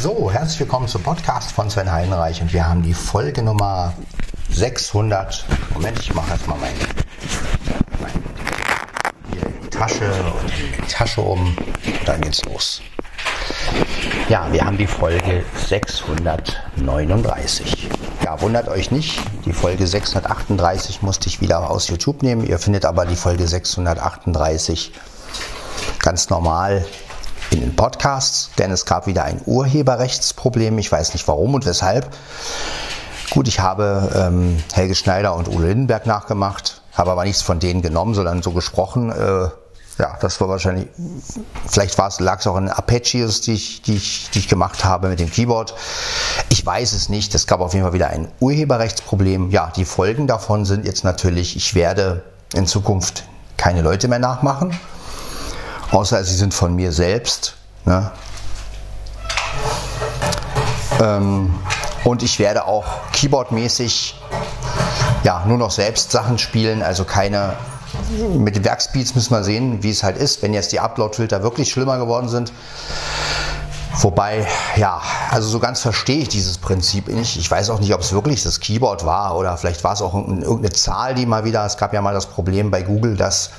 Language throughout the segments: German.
So, herzlich willkommen zum Podcast von Sven Heinreich und wir haben die Folge Nummer 600. Moment, ich mache jetzt mal meine, meine Tasche und in die Tasche um dann geht's los. Ja, wir haben die Folge 639. Ja, wundert euch nicht, die Folge 638 musste ich wieder aus YouTube nehmen. Ihr findet aber die Folge 638 ganz normal in den Podcasts, denn es gab wieder ein Urheberrechtsproblem. Ich weiß nicht warum und weshalb. Gut, ich habe ähm, Helge Schneider und Uwe Lindenberg nachgemacht, habe aber nichts von denen genommen, sondern so gesprochen. Äh, ja, das war wahrscheinlich, vielleicht lag es auch an Apaches, die ich, die, ich, die ich gemacht habe mit dem Keyboard. Ich weiß es nicht. Es gab auf jeden Fall wieder ein Urheberrechtsproblem. Ja, die Folgen davon sind jetzt natürlich, ich werde in Zukunft keine Leute mehr nachmachen außer sie sind von mir selbst. Ne? Ähm, und ich werde auch keyboardmäßig ja, nur noch selbst Sachen spielen, also keine. Mit den Werkspeeds müssen wir sehen, wie es halt ist, wenn jetzt die Upload-Filter wirklich schlimmer geworden sind. Wobei, ja, also so ganz verstehe ich dieses Prinzip nicht. Ich weiß auch nicht, ob es wirklich das Keyboard war oder vielleicht war es auch irgendeine Zahl, die mal wieder, es gab ja mal das Problem bei Google, dass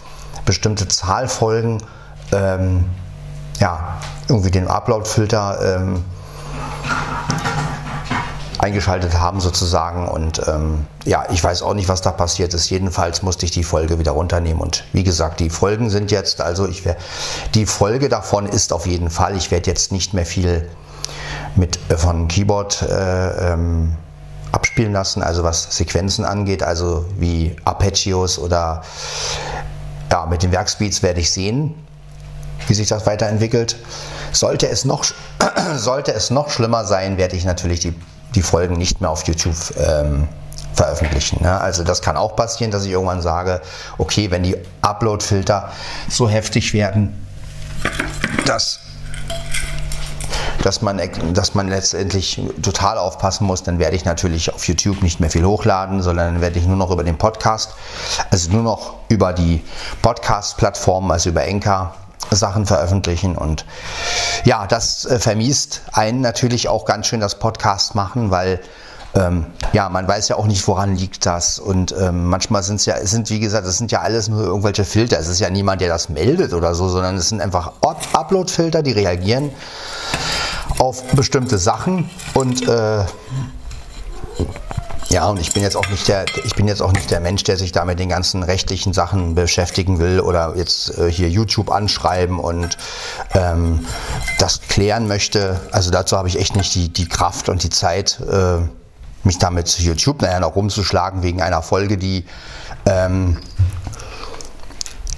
bestimmte Zahlfolgen ähm, ja, irgendwie den Upload-Filter ähm, eingeschaltet haben sozusagen und ähm, ja, ich weiß auch nicht, was da passiert ist. Jedenfalls musste ich die Folge wieder runternehmen und wie gesagt, die Folgen sind jetzt, also ich werde, die Folge davon ist auf jeden Fall, ich werde jetzt nicht mehr viel mit äh, von Keyboard äh, ähm, abspielen lassen, also was Sequenzen angeht, also wie Arpeggios oder ja, mit den Werkspeeds werde ich sehen, wie sich das weiterentwickelt. Sollte es noch, sollte es noch schlimmer sein, werde ich natürlich die, die Folgen nicht mehr auf YouTube ähm, veröffentlichen. Ne? Also das kann auch passieren, dass ich irgendwann sage, okay, wenn die Upload-Filter so heftig werden, dass dass man, dass man letztendlich total aufpassen muss, dann werde ich natürlich auf YouTube nicht mehr viel hochladen, sondern dann werde ich nur noch über den Podcast, also nur noch über die Podcast-Plattformen, also über Enka Sachen veröffentlichen. Und ja, das äh, vermiest einen natürlich auch ganz schön das Podcast machen, weil ähm, ja, man weiß ja auch nicht, woran liegt das. Und ähm, manchmal sind es ja, sind wie gesagt, es sind ja alles nur irgendwelche Filter. Es ist ja niemand, der das meldet oder so, sondern es sind einfach Upload-Filter, die reagieren auf bestimmte Sachen und äh, ja, und ich bin jetzt auch nicht der, ich bin jetzt auch nicht der Mensch, der sich da mit den ganzen rechtlichen Sachen beschäftigen will oder jetzt äh, hier YouTube anschreiben und ähm, das klären möchte. Also dazu habe ich echt nicht die, die Kraft und die Zeit, äh, mich damit zu YouTube nachher noch rumzuschlagen wegen einer Folge, die, ähm,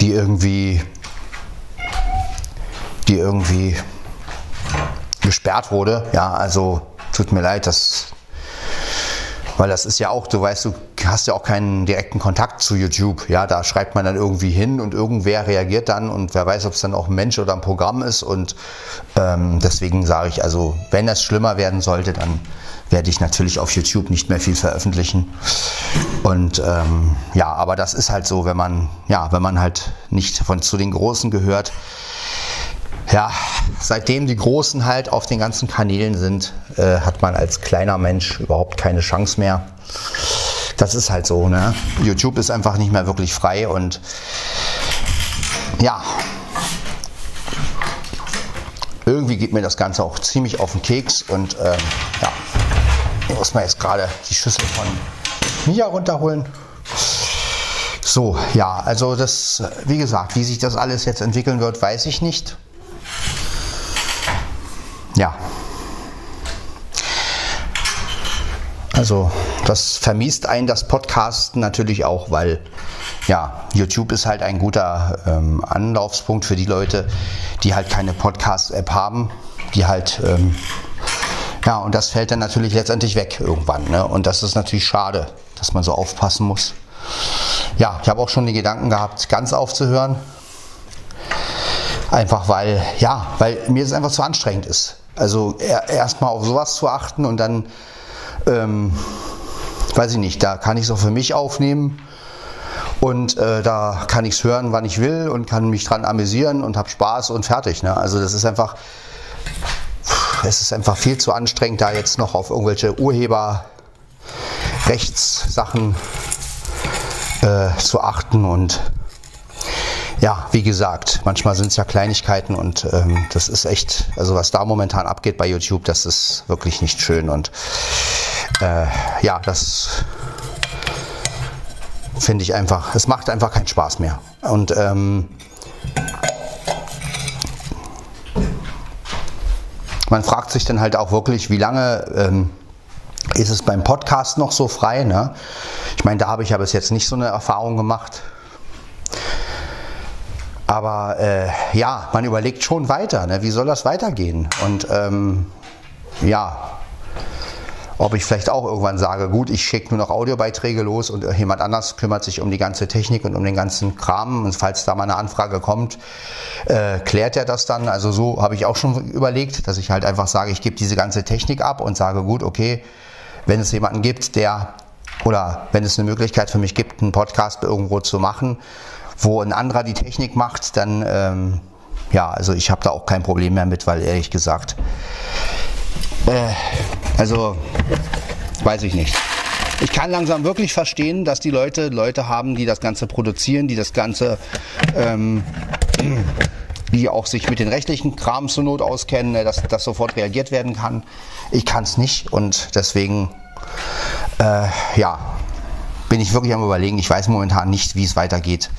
die irgendwie, die irgendwie gesperrt wurde. Ja, also tut mir leid, das weil das ist ja auch, du weißt, du hast ja auch keinen direkten Kontakt zu YouTube. Ja, da schreibt man dann irgendwie hin und irgendwer reagiert dann und wer weiß, ob es dann auch ein Mensch oder ein Programm ist. Und ähm, deswegen sage ich, also wenn das schlimmer werden sollte, dann werde ich natürlich auf YouTube nicht mehr viel veröffentlichen. Und ähm, ja, aber das ist halt so, wenn man, ja, wenn man halt nicht von zu den Großen gehört, ja, seitdem die Großen halt auf den ganzen Kanälen sind, äh, hat man als kleiner Mensch überhaupt keine Chance mehr. Das ist halt so, ne? YouTube ist einfach nicht mehr wirklich frei und ja, irgendwie geht mir das Ganze auch ziemlich auf den Keks und ähm, ja, ich muss mal jetzt gerade die Schüssel von Mia runterholen. So, ja, also das, wie gesagt, wie sich das alles jetzt entwickeln wird, weiß ich nicht ja. Also das vermiest einen das Podcasten natürlich auch, weil ja, YouTube ist halt ein guter ähm, Anlaufspunkt für die Leute, die halt keine Podcast-App haben, die halt ähm, ja, und das fällt dann natürlich letztendlich weg irgendwann. Ne? Und das ist natürlich schade, dass man so aufpassen muss. Ja, ich habe auch schon die Gedanken gehabt, ganz aufzuhören. Einfach weil, ja, weil mir es einfach zu anstrengend ist. Also erstmal auf sowas zu achten und dann, ähm, weiß ich nicht, da kann ich es auch für mich aufnehmen und äh, da kann ich es hören, wann ich will und kann mich dran amüsieren und habe Spaß und fertig. Ne? Also das ist einfach, es ist einfach viel zu anstrengend, da jetzt noch auf irgendwelche Urheberrechtssachen äh, zu achten und ja, wie gesagt, manchmal sind es ja Kleinigkeiten und ähm, das ist echt, also was da momentan abgeht bei YouTube, das ist wirklich nicht schön und äh, ja, das finde ich einfach, es macht einfach keinen Spaß mehr. Und ähm, man fragt sich dann halt auch wirklich, wie lange ähm, ist es beim Podcast noch so frei? Ne? Ich meine, da habe ich ja bis jetzt nicht so eine Erfahrung gemacht. Aber äh, ja, man überlegt schon weiter, ne? wie soll das weitergehen? Und ähm, ja, ob ich vielleicht auch irgendwann sage, gut, ich schicke nur noch Audiobeiträge los und jemand anders kümmert sich um die ganze Technik und um den ganzen Kram. Und falls da mal eine Anfrage kommt, äh, klärt er das dann. Also so habe ich auch schon überlegt, dass ich halt einfach sage, ich gebe diese ganze Technik ab und sage, gut, okay, wenn es jemanden gibt, der oder wenn es eine Möglichkeit für mich gibt, einen Podcast irgendwo zu machen, wo ein anderer die Technik macht, dann ähm, ja, also ich habe da auch kein Problem mehr mit, weil ehrlich gesagt, äh, also weiß ich nicht. Ich kann langsam wirklich verstehen, dass die Leute Leute haben, die das Ganze produzieren, die das Ganze, ähm, die auch sich mit den rechtlichen Kram zur Not auskennen, ne, dass das sofort reagiert werden kann. Ich kann es nicht und deswegen, äh, ja, bin ich wirklich am Überlegen. Ich weiß momentan nicht, wie es weitergeht.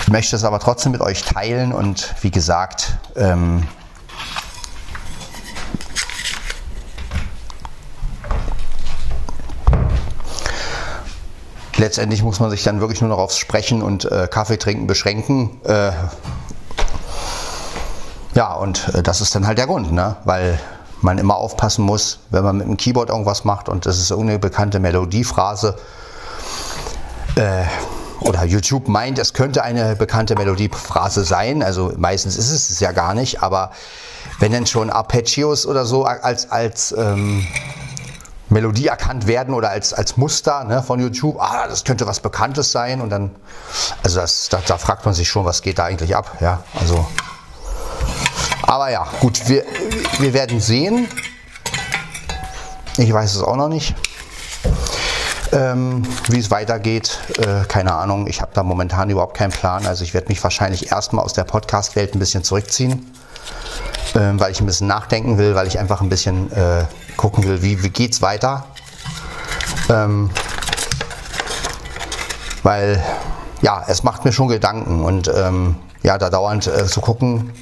Ich möchte es aber trotzdem mit euch teilen und wie gesagt, ähm, letztendlich muss man sich dann wirklich nur noch aufs Sprechen und äh, Kaffee trinken beschränken. Äh, ja, und äh, das ist dann halt der Grund, ne? weil man immer aufpassen muss, wenn man mit dem Keyboard irgendwas macht und das ist irgendeine bekannte Melodiephrase. Äh, oder YouTube meint, es könnte eine bekannte Melodiephrase sein. Also meistens ist es es ja gar nicht, aber wenn dann schon Arpeggios oder so als, als ähm, Melodie erkannt werden oder als, als Muster ne, von YouTube, ah, das könnte was Bekanntes sein und dann, also das, da, da fragt man sich schon, was geht da eigentlich ab, ja, also, aber ja, gut, wir, wir werden sehen, ich weiß es auch noch nicht, ähm, wie es weitergeht, äh, keine Ahnung, ich habe da momentan überhaupt keinen Plan, also ich werde mich wahrscheinlich erstmal aus der Podcast-Welt ein bisschen zurückziehen, äh, weil ich ein bisschen nachdenken will, weil ich einfach ein bisschen äh, gucken will, wie, wie es weiter. Ähm, weil ja, es macht mir schon Gedanken und ähm, ja, da dauernd äh, zu gucken,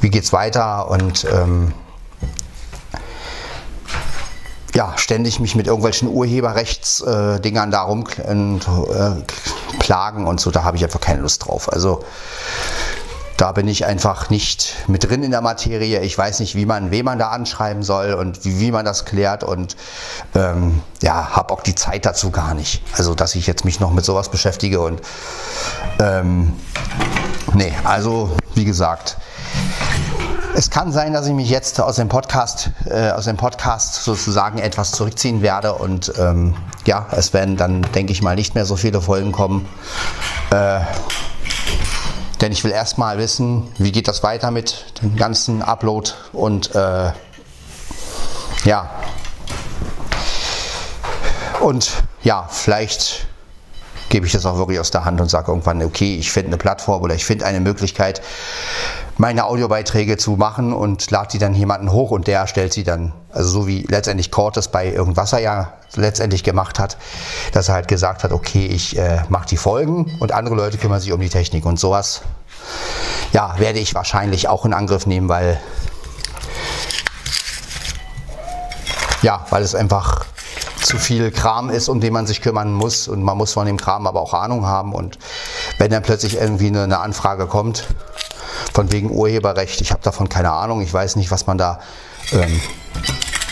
wie geht es weiter und ähm, ja, ständig mich mit irgendwelchen Urheberrechtsdingern äh, darum und, äh, plagen und so, da habe ich einfach keine Lust drauf. Also da bin ich einfach nicht mit drin in der Materie. Ich weiß nicht, wie man, wen man da anschreiben soll und wie, wie man das klärt und ähm, ja, habe auch die Zeit dazu gar nicht. Also, dass ich jetzt mich noch mit sowas beschäftige und ähm, nee, also wie gesagt, es kann sein, dass ich mich jetzt aus dem Podcast, äh, aus dem Podcast sozusagen etwas zurückziehen werde und ähm, ja, es werden dann, denke ich mal, nicht mehr so viele Folgen kommen. Äh, denn ich will erstmal wissen, wie geht das weiter mit dem ganzen Upload und äh, ja. Und ja, vielleicht gebe ich das auch wirklich aus der Hand und sage irgendwann, okay, ich finde eine Plattform oder ich finde eine Möglichkeit, meine Audiobeiträge zu machen und lade die dann jemanden hoch und der stellt sie dann, also so wie letztendlich Cortes bei irgendwas er ja letztendlich gemacht hat, dass er halt gesagt hat, okay, ich äh, mache die Folgen und andere Leute kümmern sich um die Technik und sowas. Ja, werde ich wahrscheinlich auch in Angriff nehmen, weil ja, weil es einfach zu viel Kram ist, um den man sich kümmern muss. Und man muss von dem Kram aber auch Ahnung haben. Und wenn dann plötzlich irgendwie eine, eine Anfrage kommt, von wegen Urheberrecht. Ich habe davon keine Ahnung. Ich weiß nicht, was man da ähm,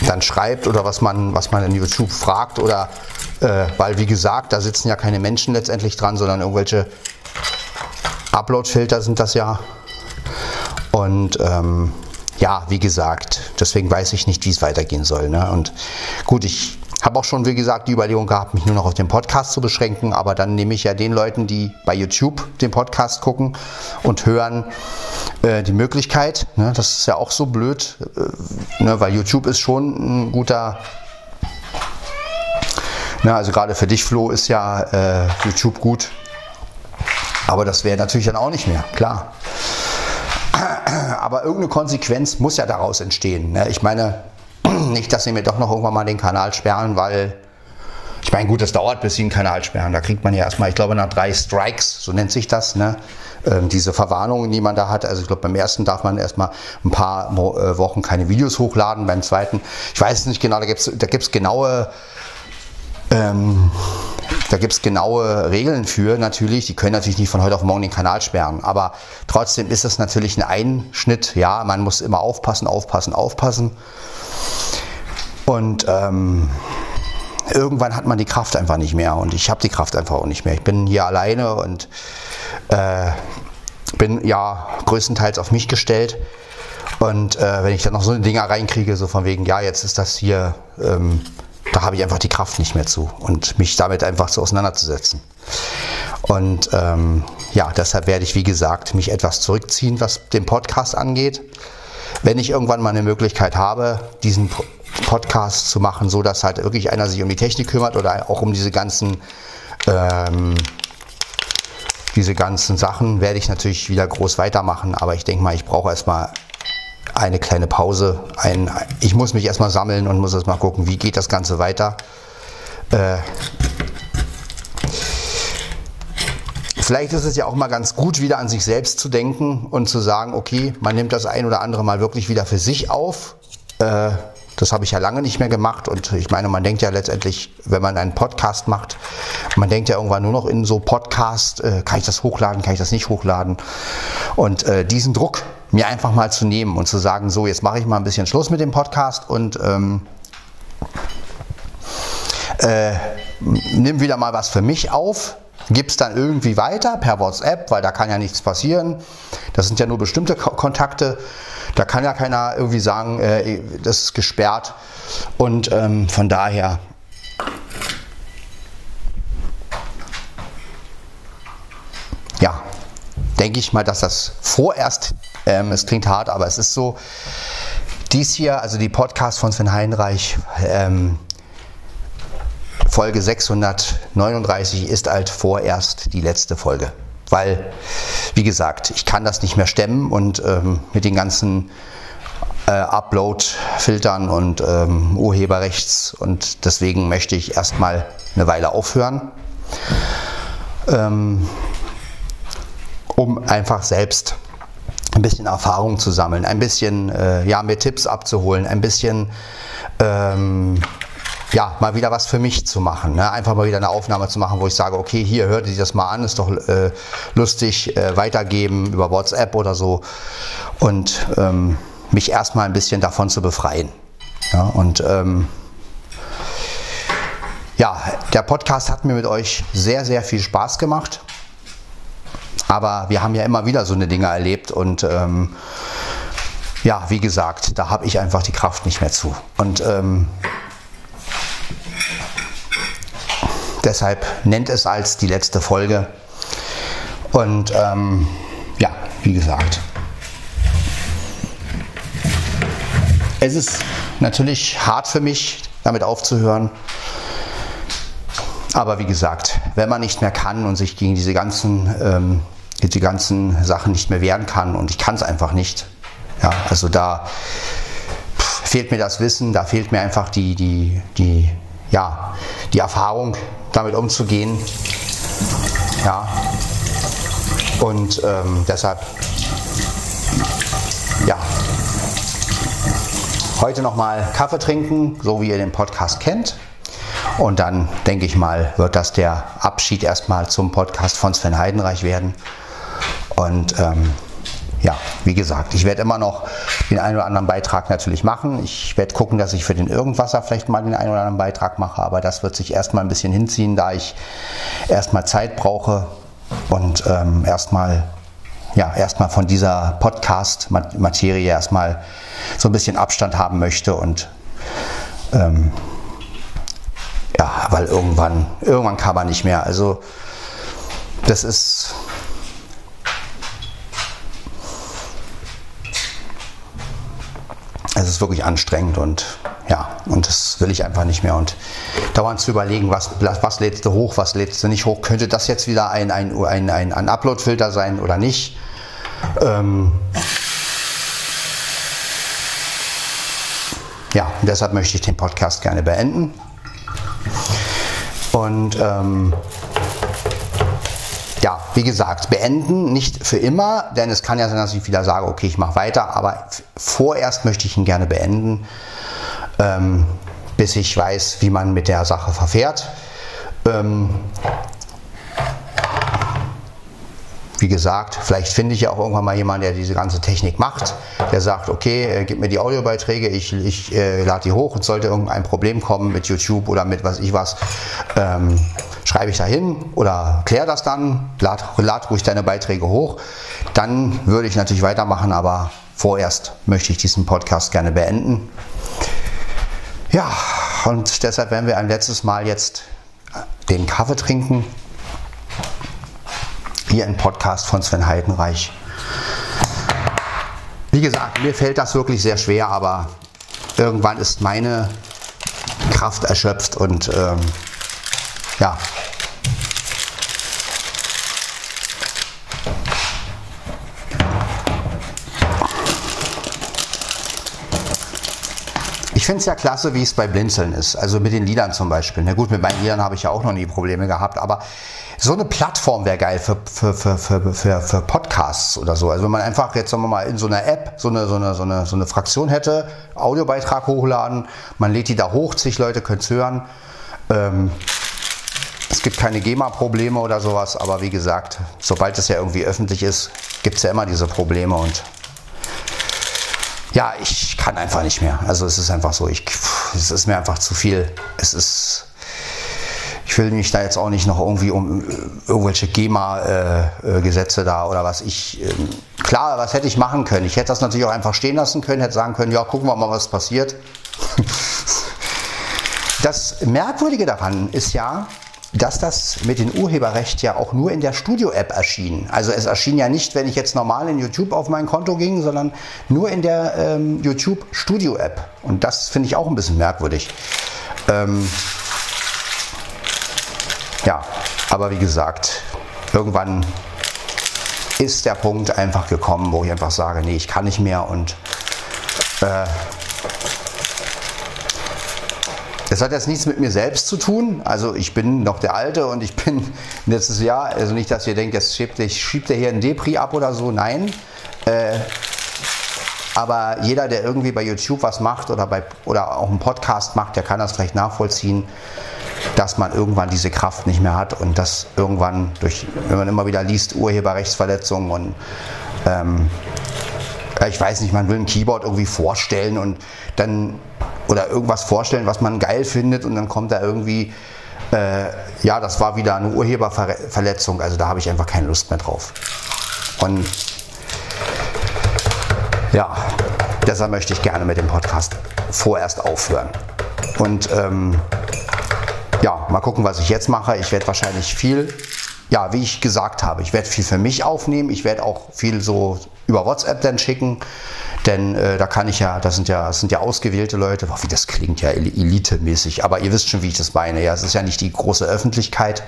dann schreibt oder was man, was man in YouTube fragt oder äh, weil wie gesagt, da sitzen ja keine Menschen letztendlich dran, sondern irgendwelche Upload-Filter sind das ja. Und ähm, ja, wie gesagt, deswegen weiß ich nicht, wie es weitergehen soll. Ne? Und gut, ich habe auch schon, wie gesagt, die Überlegung gehabt, mich nur noch auf den Podcast zu beschränken, aber dann nehme ich ja den Leuten, die bei YouTube den Podcast gucken und hören, äh, die Möglichkeit. Ne? Das ist ja auch so blöd, äh, ne? weil YouTube ist schon ein guter. Ne? Also gerade für dich, Flo, ist ja äh, YouTube gut. Aber das wäre natürlich dann auch nicht mehr, klar. Aber irgendeine Konsequenz muss ja daraus entstehen. Ne? Ich meine, nicht, dass sie mir doch noch irgendwann mal den Kanal sperren, weil ich meine, gut, das dauert, bis sie einen Kanal sperren. Da kriegt man ja erstmal, ich glaube, nach drei Strikes, so nennt sich das, ne? Ähm, diese Verwarnungen, die man da hat. Also ich glaube, beim ersten darf man erstmal ein paar äh, Wochen keine Videos hochladen, beim zweiten, ich weiß es nicht genau, da gibt es da gibt's genaue ähm, genaue Regeln für natürlich. Die können natürlich nicht von heute auf morgen den Kanal sperren. Aber trotzdem ist es natürlich ein Einschnitt. Ja, man muss immer aufpassen, aufpassen, aufpassen. Und ähm, irgendwann hat man die Kraft einfach nicht mehr und ich habe die Kraft einfach auch nicht mehr. Ich bin hier alleine und äh, bin ja größtenteils auf mich gestellt. Und äh, wenn ich dann noch so eine Dinger reinkriege, so von wegen, ja, jetzt ist das hier, ähm, da habe ich einfach die Kraft nicht mehr zu und mich damit einfach so auseinanderzusetzen. Und ähm, ja, deshalb werde ich, wie gesagt, mich etwas zurückziehen, was den Podcast angeht. Wenn ich irgendwann mal eine Möglichkeit habe, diesen Podcast zu machen, so dass halt wirklich einer sich um die Technik kümmert oder auch um diese ganzen ähm, diese ganzen Sachen werde ich natürlich wieder groß weitermachen, aber ich denke mal, ich brauche erstmal eine kleine Pause. Ein, ich muss mich erstmal sammeln und muss erstmal gucken, wie geht das Ganze weiter. Äh, vielleicht ist es ja auch mal ganz gut, wieder an sich selbst zu denken und zu sagen, okay, man nimmt das ein oder andere mal wirklich wieder für sich auf. Äh, das habe ich ja lange nicht mehr gemacht und ich meine, man denkt ja letztendlich, wenn man einen Podcast macht, man denkt ja irgendwann nur noch in so Podcast, äh, kann ich das hochladen, kann ich das nicht hochladen? Und äh, diesen Druck mir einfach mal zu nehmen und zu sagen, so, jetzt mache ich mal ein bisschen Schluss mit dem Podcast und ähm, äh, nimm wieder mal was für mich auf, gib es dann irgendwie weiter per WhatsApp, weil da kann ja nichts passieren. Das sind ja nur bestimmte Ko Kontakte. Da kann ja keiner irgendwie sagen, äh, das ist gesperrt. Und ähm, von daher ja, denke ich mal, dass das vorerst, ähm, es klingt hart, aber es ist so, dies hier, also die Podcast von Sven Heinreich, ähm, Folge 639 ist halt vorerst die letzte Folge. Weil, wie gesagt, ich kann das nicht mehr stemmen und ähm, mit den ganzen äh, Upload-Filtern und ähm, Urheberrechts und deswegen möchte ich erstmal eine Weile aufhören, ähm, um einfach selbst ein bisschen Erfahrung zu sammeln, ein bisschen äh, ja, mir Tipps abzuholen, ein bisschen ähm, ja, mal wieder was für mich zu machen. Ne? Einfach mal wieder eine Aufnahme zu machen, wo ich sage, okay, hier hört sich das mal an, ist doch äh, lustig, äh, weitergeben über WhatsApp oder so. Und ähm, mich erstmal ein bisschen davon zu befreien. Ja, und ähm, ja, der Podcast hat mir mit euch sehr, sehr viel Spaß gemacht. Aber wir haben ja immer wieder so eine Dinge erlebt und ähm, ja, wie gesagt, da habe ich einfach die Kraft nicht mehr zu. Und ähm, Deshalb nennt es als die letzte Folge. Und ähm, ja, wie gesagt. Es ist natürlich hart für mich, damit aufzuhören. Aber wie gesagt, wenn man nicht mehr kann und sich gegen diese ganzen, ähm, die ganzen Sachen nicht mehr wehren kann und ich kann es einfach nicht, ja, also da fehlt mir das Wissen, da fehlt mir einfach die, die, die, ja, die Erfahrung, damit umzugehen. Ja. Und ähm, deshalb, ja, heute nochmal Kaffee trinken, so wie ihr den Podcast kennt. Und dann denke ich mal, wird das der Abschied erstmal zum Podcast von Sven Heidenreich werden. Und ähm, ja, wie gesagt, ich werde immer noch den einen oder anderen Beitrag natürlich machen. Ich werde gucken, dass ich für den Irgendwasser vielleicht mal den einen oder anderen Beitrag mache, aber das wird sich erstmal ein bisschen hinziehen, da ich erstmal Zeit brauche und ähm, erstmal ja, erstmal von dieser Podcast-Materie erstmal so ein bisschen Abstand haben möchte und ähm, ja, weil irgendwann, irgendwann kann man nicht mehr. Also das ist ist wirklich anstrengend und ja, und das will ich einfach nicht mehr. Und dauernd zu überlegen, was, was lädst du hoch, was lädst du nicht hoch, könnte das jetzt wieder ein, ein, ein, ein, ein Upload-Filter sein oder nicht? Ähm ja, deshalb möchte ich den Podcast gerne beenden. Und ähm, ja, wie gesagt, beenden, nicht für immer, denn es kann ja sein, dass ich wieder sage, okay, ich mache weiter, aber vorerst möchte ich ihn gerne beenden, ähm, bis ich weiß, wie man mit der Sache verfährt. Ähm, wie gesagt, vielleicht finde ich ja auch irgendwann mal jemanden, der diese ganze Technik macht, der sagt, okay, äh, gib mir die Audiobeiträge, ich, ich äh, lade die hoch und sollte irgendein Problem kommen mit YouTube oder mit was ich was, ähm, schreibe ich da hin oder kläre das dann, lad, lad ruhig deine Beiträge hoch. Dann würde ich natürlich weitermachen, aber vorerst möchte ich diesen Podcast gerne beenden. Ja, und deshalb werden wir ein letztes Mal jetzt den Kaffee trinken. Hier ein Podcast von Sven Heidenreich. Wie gesagt, mir fällt das wirklich sehr schwer, aber irgendwann ist meine Kraft erschöpft und ähm, ja, finde es ja klasse, wie es bei Blinzeln ist. Also mit den Liedern zum Beispiel. Na gut, mit meinen Liedern habe ich ja auch noch nie Probleme gehabt, aber so eine Plattform wäre geil für, für, für, für, für, für Podcasts oder so. Also wenn man einfach jetzt, sagen wir mal, in so einer App so eine, so eine, so eine, so eine Fraktion hätte, Audiobeitrag hochladen, man lädt die da hoch, zig Leute können es hören. Ähm, es gibt keine GEMA-Probleme oder sowas, aber wie gesagt, sobald es ja irgendwie öffentlich ist, gibt es ja immer diese Probleme und ja, ich kann einfach nicht mehr. Also es ist einfach so, ich, es ist mir einfach zu viel. Es ist, ich will mich da jetzt auch nicht noch irgendwie um äh, irgendwelche GEMA-Gesetze da oder was ich. Äh, klar, was hätte ich machen können? Ich hätte das natürlich auch einfach stehen lassen können, hätte sagen können, ja, gucken wir mal, was passiert. Das Merkwürdige daran ist ja, dass das mit dem Urheberrecht ja auch nur in der Studio-App erschien. Also es erschien ja nicht, wenn ich jetzt normal in YouTube auf mein Konto ging, sondern nur in der ähm, YouTube Studio-App. Und das finde ich auch ein bisschen merkwürdig. Ähm, aber wie gesagt, irgendwann ist der Punkt einfach gekommen, wo ich einfach sage, nee, ich kann nicht mehr und äh, das hat jetzt nichts mit mir selbst zu tun. Also ich bin noch der Alte und ich bin letztes Jahr, also nicht, dass ihr denkt, jetzt schiebt, schiebt er hier einen Depri ab oder so. Nein. Äh, aber jeder, der irgendwie bei YouTube was macht oder, bei, oder auch einen Podcast macht, der kann das vielleicht nachvollziehen, dass man irgendwann diese Kraft nicht mehr hat und dass irgendwann durch, wenn man immer wieder liest, Urheberrechtsverletzungen und ähm, ich weiß nicht, man will ein Keyboard irgendwie vorstellen und dann oder irgendwas vorstellen, was man geil findet und dann kommt da irgendwie, äh, ja, das war wieder eine Urheberverletzung, also da habe ich einfach keine Lust mehr drauf. Und ja, deshalb möchte ich gerne mit dem Podcast vorerst aufhören. Und ähm, ja, mal gucken, was ich jetzt mache. Ich werde wahrscheinlich viel, ja, wie ich gesagt habe, ich werde viel für mich aufnehmen. Ich werde auch viel so über WhatsApp dann schicken. Denn äh, da kann ich ja, das sind ja, das sind ja ausgewählte Leute, boah, wie das klingt ja elitemäßig, aber ihr wisst schon, wie ich das meine. Ja, es ist ja nicht die große Öffentlichkeit.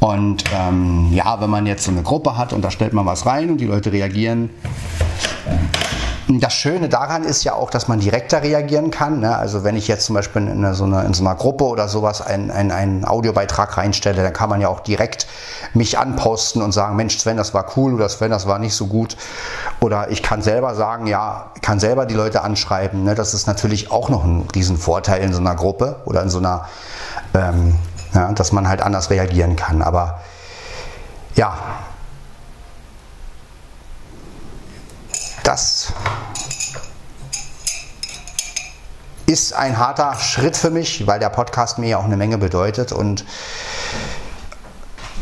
Und ähm, ja, wenn man jetzt so eine Gruppe hat und da stellt man was rein und die Leute reagieren, das Schöne daran ist ja auch, dass man direkter reagieren kann. Ne? Also wenn ich jetzt zum Beispiel in, so, einer, in so einer Gruppe oder sowas einen, einen, einen Audiobeitrag reinstelle, dann kann man ja auch direkt mich anposten und sagen, Mensch, Sven, das war cool oder Sven, das war nicht so gut. Oder ich kann selber sagen, ja, kann selber die Leute anschreiben. Ne? Das ist natürlich auch noch ein Riesenvorteil in so einer Gruppe oder in so einer, ähm, ja, dass man halt anders reagieren kann. Aber ja, Das ist ein harter Schritt für mich, weil der Podcast mir ja auch eine Menge bedeutet und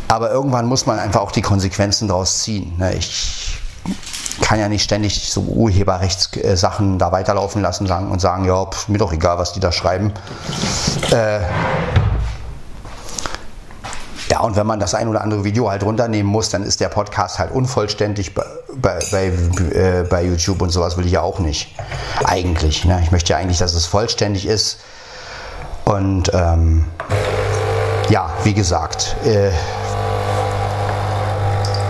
aber irgendwann muss man einfach auch die Konsequenzen daraus ziehen. Ne? Ich kann ja nicht ständig so Urheberrechtssachen da weiterlaufen lassen und sagen, ja, pff, mir doch egal, was die da schreiben. Äh, und wenn man das ein oder andere Video halt runternehmen muss, dann ist der Podcast halt unvollständig bei, bei, bei, äh, bei YouTube und sowas will ich ja auch nicht. Eigentlich. Ne? Ich möchte ja eigentlich, dass es vollständig ist. Und ähm, ja, wie gesagt, äh,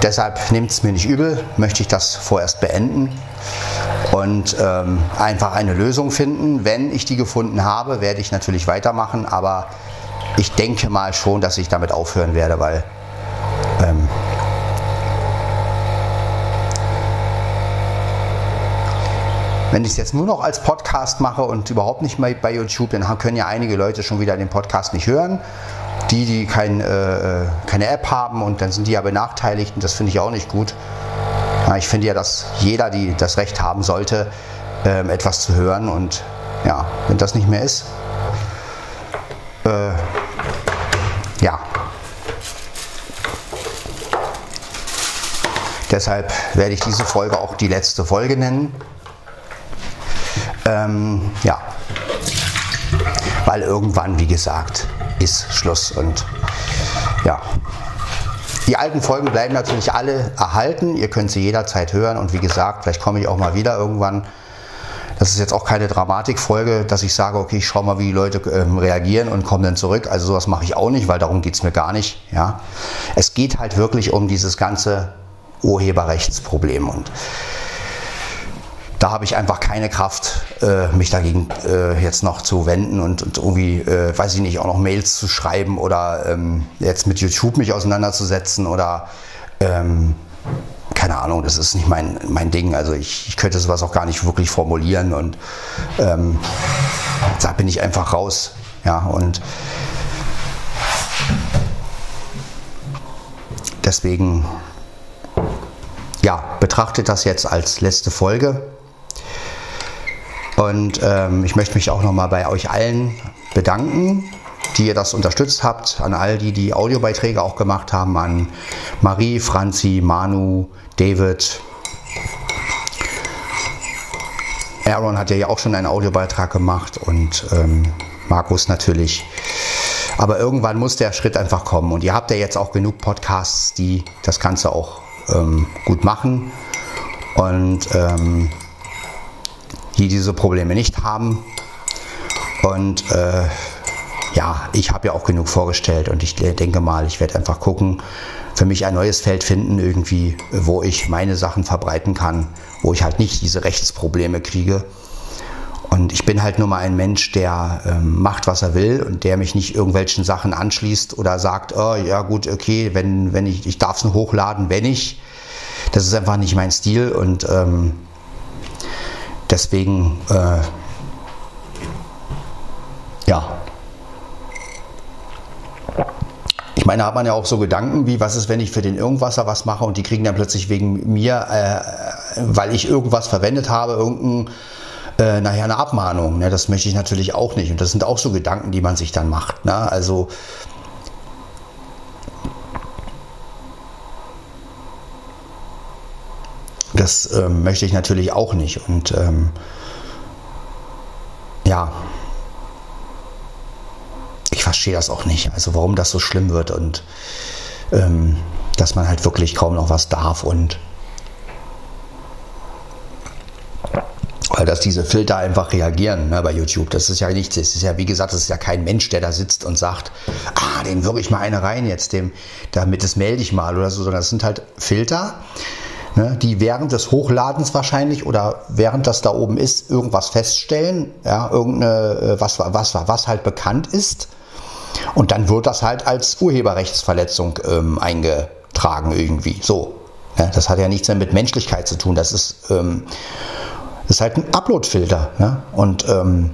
deshalb nimmt es mir nicht übel, möchte ich das vorerst beenden und ähm, einfach eine Lösung finden. Wenn ich die gefunden habe, werde ich natürlich weitermachen, aber ich denke mal schon, dass ich damit aufhören werde, weil ähm, wenn ich es jetzt nur noch als Podcast mache und überhaupt nicht mehr bei YouTube, dann können ja einige Leute schon wieder den Podcast nicht hören. Die, die kein, äh, keine App haben und dann sind die ja benachteiligt und das finde ich auch nicht gut. Ja, ich finde ja, dass jeder die das Recht haben sollte, ähm, etwas zu hören und ja, wenn das nicht mehr ist, äh, ja. Deshalb werde ich diese Folge auch die letzte Folge nennen. Ähm, ja. Weil irgendwann, wie gesagt, ist Schluss und ja. Die alten Folgen bleiben natürlich alle erhalten. Ihr könnt sie jederzeit hören und wie gesagt, vielleicht komme ich auch mal wieder irgendwann das ist jetzt auch keine Dramatikfolge, dass ich sage, okay, ich schaue mal, wie die Leute ähm, reagieren und kommen dann zurück. Also sowas mache ich auch nicht, weil darum geht es mir gar nicht. Ja? Es geht halt wirklich um dieses ganze Urheberrechtsproblem und da habe ich einfach keine Kraft, äh, mich dagegen äh, jetzt noch zu wenden und, und irgendwie, äh, weiß ich nicht, auch noch Mails zu schreiben oder ähm, jetzt mit YouTube mich auseinanderzusetzen oder ähm, keine Ahnung, das ist nicht mein, mein Ding. Also ich, ich könnte sowas auch gar nicht wirklich formulieren und ähm, da bin ich einfach raus. Ja, und deswegen, ja, betrachtet das jetzt als letzte Folge. Und ähm, ich möchte mich auch nochmal bei euch allen bedanken die ihr das unterstützt habt, an all die, die Audiobeiträge auch gemacht haben, an Marie, Franzi, Manu, David. Aaron hat ja auch schon einen Audiobeitrag gemacht und ähm, Markus natürlich. Aber irgendwann muss der Schritt einfach kommen. Und ihr habt ja jetzt auch genug Podcasts, die das Ganze auch ähm, gut machen und ähm, die diese Probleme nicht haben. Und äh, ja, ich habe ja auch genug vorgestellt und ich denke mal, ich werde einfach gucken, für mich ein neues Feld finden, irgendwie, wo ich meine Sachen verbreiten kann, wo ich halt nicht diese Rechtsprobleme kriege. Und ich bin halt nur mal ein Mensch, der ähm, macht, was er will und der mich nicht irgendwelchen Sachen anschließt oder sagt, oh ja gut, okay, wenn, wenn ich, ich darf es nur hochladen, wenn ich. Das ist einfach nicht mein Stil und ähm, deswegen, äh, ja, Ich meine, hat man ja auch so Gedanken wie, was ist, wenn ich für den Irgendwasser was mache und die kriegen dann plötzlich wegen mir, äh, weil ich irgendwas verwendet habe, irgendein, äh, nachher eine Abmahnung. Ne? Das möchte ich natürlich auch nicht. Und das sind auch so Gedanken, die man sich dann macht. Ne? Also das ähm, möchte ich natürlich auch nicht. Und ähm, ja, ich verstehe das auch nicht. Also warum das so schlimm wird und ähm, dass man halt wirklich kaum noch was darf und weil dass diese Filter einfach reagieren ne, bei YouTube. Das ist ja nichts. Es ist ja, wie gesagt, es ist ja kein Mensch, der da sitzt und sagt, ah, den wirke ich mal eine rein jetzt, dem, damit das melde ich mal oder so, sondern das sind halt Filter, ne, die während des Hochladens wahrscheinlich oder während das da oben ist, irgendwas feststellen, ja, irgendeine, äh, was, was, was halt bekannt ist und dann wird das halt als Urheberrechtsverletzung ähm, eingetragen irgendwie. So. Ja, das hat ja nichts mehr mit Menschlichkeit zu tun. Das ist, ähm, das ist halt ein Uploadfilter. Ja? Und ähm,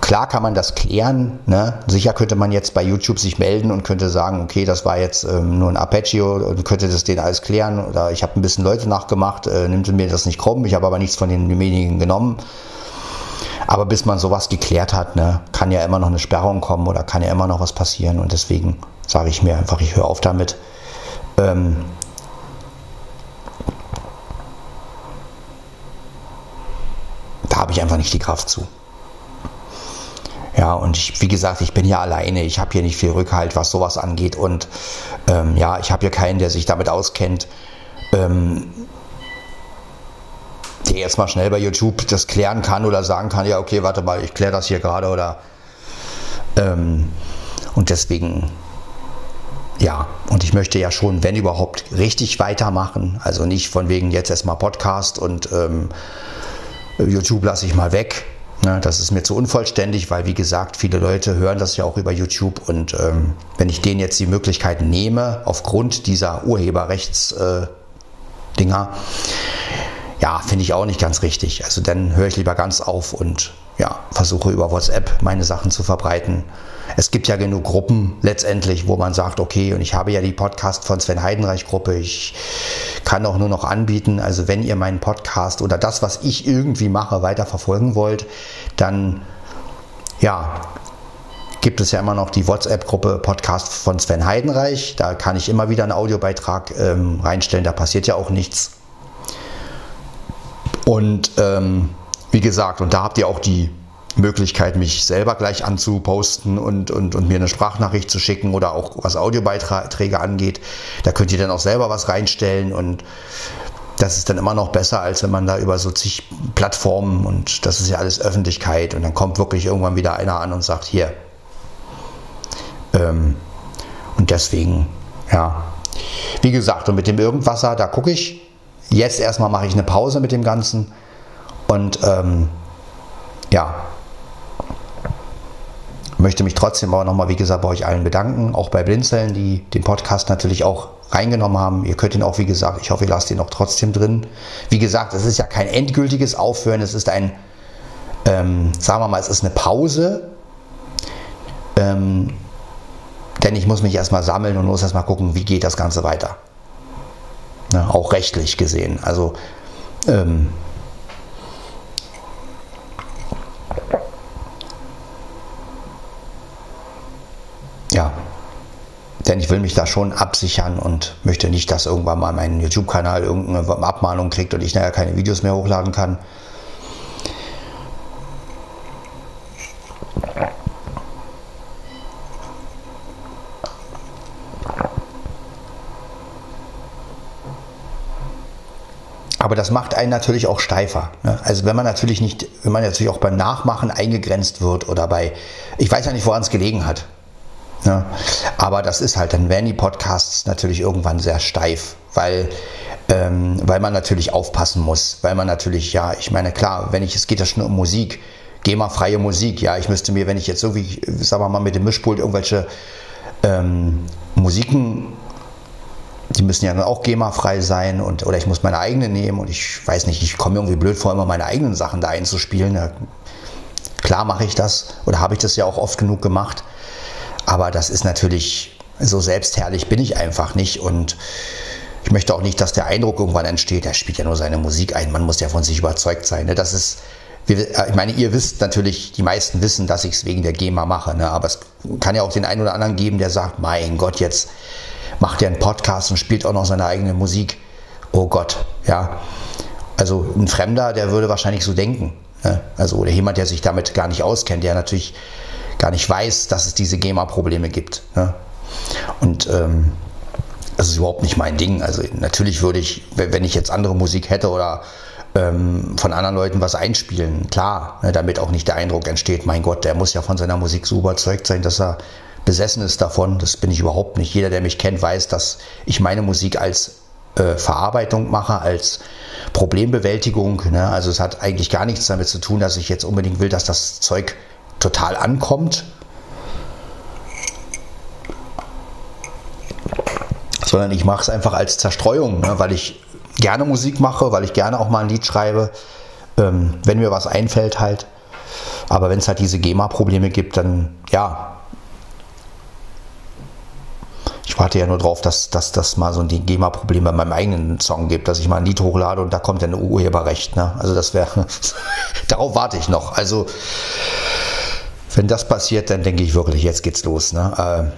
klar kann man das klären. Ne? Sicher könnte man jetzt bei YouTube sich melden und könnte sagen, okay, das war jetzt ähm, nur ein Arpeggio und könnte das denen alles klären. Oder ich habe ein bisschen Leute nachgemacht, äh, nimmt mir das nicht krumm, ich habe aber nichts von denjenigen genommen. Aber bis man sowas geklärt hat, ne, kann ja immer noch eine Sperrung kommen oder kann ja immer noch was passieren. Und deswegen sage ich mir einfach, ich höre auf damit. Ähm, da habe ich einfach nicht die Kraft zu. Ja, und ich, wie gesagt, ich bin ja alleine. Ich habe hier nicht viel Rückhalt, was sowas angeht. Und ähm, ja, ich habe hier keinen, der sich damit auskennt. Ähm, jetzt mal schnell bei YouTube das klären kann oder sagen kann, ja, okay, warte mal, ich kläre das hier gerade oder ähm, und deswegen ja, und ich möchte ja schon, wenn überhaupt, richtig weitermachen. Also nicht von wegen jetzt erstmal Podcast und ähm, YouTube lasse ich mal weg. Ne, das ist mir zu unvollständig, weil wie gesagt, viele Leute hören das ja auch über YouTube und ähm, wenn ich denen jetzt die Möglichkeit nehme, aufgrund dieser Urheberrechts-Dinger, äh, ja, finde ich auch nicht ganz richtig. Also dann höre ich lieber ganz auf und ja, versuche über WhatsApp meine Sachen zu verbreiten. Es gibt ja genug Gruppen letztendlich, wo man sagt, okay, und ich habe ja die Podcast von Sven Heidenreich Gruppe, ich kann auch nur noch anbieten, also wenn ihr meinen Podcast oder das, was ich irgendwie mache, weiter verfolgen wollt, dann ja, gibt es ja immer noch die WhatsApp-Gruppe Podcast von Sven Heidenreich. Da kann ich immer wieder einen Audiobeitrag ähm, reinstellen, da passiert ja auch nichts. Und ähm, wie gesagt, und da habt ihr auch die Möglichkeit, mich selber gleich anzuposten und, und, und mir eine Sprachnachricht zu schicken oder auch was Audiobeiträge angeht. Da könnt ihr dann auch selber was reinstellen und das ist dann immer noch besser, als wenn man da über so zig Plattformen und das ist ja alles Öffentlichkeit und dann kommt wirklich irgendwann wieder einer an und sagt, hier. Ähm, und deswegen, ja. Wie gesagt, und mit dem Irgendwasser, da gucke ich. Jetzt erstmal mache ich eine Pause mit dem Ganzen und ähm, ja, möchte mich trotzdem aber nochmal, wie gesagt, bei euch allen bedanken, auch bei Blinzeln, die den Podcast natürlich auch reingenommen haben. Ihr könnt ihn auch, wie gesagt, ich hoffe, ihr lasst ihn auch trotzdem drin. Wie gesagt, es ist ja kein endgültiges Aufhören, es ist ein, ähm, sagen wir mal, es ist eine Pause. Ähm, denn ich muss mich erstmal sammeln und muss erstmal gucken, wie geht das Ganze weiter. Ne, auch rechtlich gesehen. Also ähm, ja, denn ich will mich da schon absichern und möchte nicht, dass irgendwann mal mein YouTube-Kanal irgendeine Abmahnung kriegt und ich nachher keine Videos mehr hochladen kann. Aber das macht einen natürlich auch steifer. Ne? Also wenn man natürlich nicht, wenn man natürlich auch beim Nachmachen eingegrenzt wird oder bei, ich weiß ja nicht, woran es gelegen hat. Ja, aber das ist halt, dann werden die Podcasts natürlich irgendwann sehr steif, weil, ähm, weil man natürlich aufpassen muss, weil man natürlich, ja, ich meine, klar, wenn ich, es geht ja schon um Musik, GEMA-freie Musik, ja, ich müsste mir, wenn ich jetzt so wie, sagen wir mal, mit dem Mischpult irgendwelche ähm, Musiken, die müssen ja dann auch GEMA-frei sein und, oder ich muss meine eigene nehmen und ich weiß nicht, ich komme irgendwie blöd vor, immer meine eigenen Sachen da einzuspielen. Ja, klar mache ich das oder habe ich das ja auch oft genug gemacht. Aber das ist natürlich, so selbstherrlich bin ich einfach nicht und ich möchte auch nicht, dass der Eindruck irgendwann entsteht, er spielt ja nur seine Musik ein, man muss ja von sich überzeugt sein. Ne? Das ist, ich meine, ihr wisst natürlich, die meisten wissen, dass ich es wegen der GEMA mache, ne? aber es kann ja auch den einen oder anderen geben, der sagt, mein Gott, jetzt macht er einen Podcast und spielt auch noch seine eigene Musik. Oh Gott, ja. Also ein Fremder, der würde wahrscheinlich so denken. Ne? Also oder jemand, der sich damit gar nicht auskennt, der natürlich gar nicht weiß, dass es diese GEMA-Probleme gibt. Ne? Und ähm, das ist überhaupt nicht mein Ding. Also natürlich würde ich, wenn ich jetzt andere Musik hätte oder ähm, von anderen Leuten was einspielen, klar, ne, damit auch nicht der Eindruck entsteht, mein Gott, der muss ja von seiner Musik so überzeugt sein, dass er besessen ist davon. Das bin ich überhaupt nicht. Jeder, der mich kennt, weiß, dass ich meine Musik als äh, Verarbeitung mache, als Problembewältigung. Ne? Also es hat eigentlich gar nichts damit zu tun, dass ich jetzt unbedingt will, dass das Zeug total ankommt, sondern ich mache es einfach als Zerstreuung, ne, weil ich gerne Musik mache, weil ich gerne auch mal ein Lied schreibe, ähm, wenn mir was einfällt halt. Aber wenn es halt diese GEMA-Probleme gibt, dann ja. Ich warte ja nur drauf, dass das dass mal so ein GEMA-Problem bei meinem eigenen Song gibt, dass ich mal ein Lied hochlade und da kommt dann Urheberrecht. Ne? Also das wäre, darauf warte ich noch. Also wenn das passiert, dann denke ich wirklich, jetzt geht's los. Ne?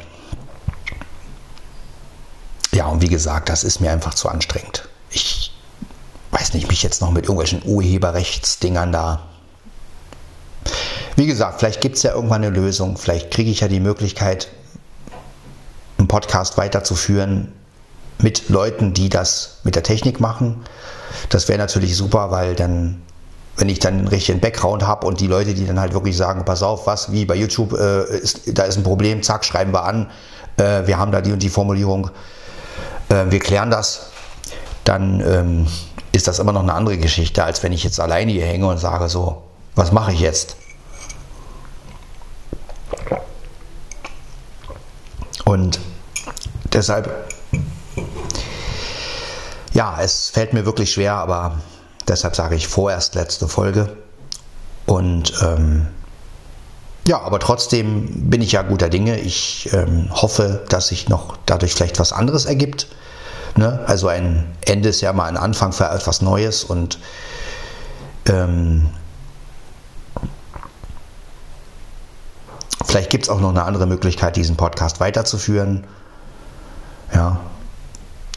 Äh ja, und wie gesagt, das ist mir einfach zu anstrengend. Ich weiß nicht, mich jetzt noch mit irgendwelchen Urheberrechtsdingern da. wie gesagt, vielleicht gibt es ja irgendwann eine Lösung. Vielleicht kriege ich ja die Möglichkeit, einen Podcast weiterzuführen mit Leuten, die das mit der Technik machen. Das wäre natürlich super, weil dann, wenn ich dann einen richtigen Background habe und die Leute, die dann halt wirklich sagen, pass auf, was, wie bei YouTube, äh, ist, da ist ein Problem, zack, schreiben wir an, äh, wir haben da die und die Formulierung, äh, wir klären das, dann ähm, ist das immer noch eine andere Geschichte, als wenn ich jetzt alleine hier hänge und sage so, was mache ich jetzt? Und deshalb, ja, es fällt mir wirklich schwer, aber deshalb sage ich vorerst letzte Folge. Und ähm, ja, aber trotzdem bin ich ja guter Dinge. Ich ähm, hoffe, dass sich noch dadurch vielleicht was anderes ergibt. Ne? Also ein Ende ist ja mal ein Anfang für etwas Neues und ähm, vielleicht gibt es auch noch eine andere Möglichkeit, diesen Podcast weiterzuführen. Ja.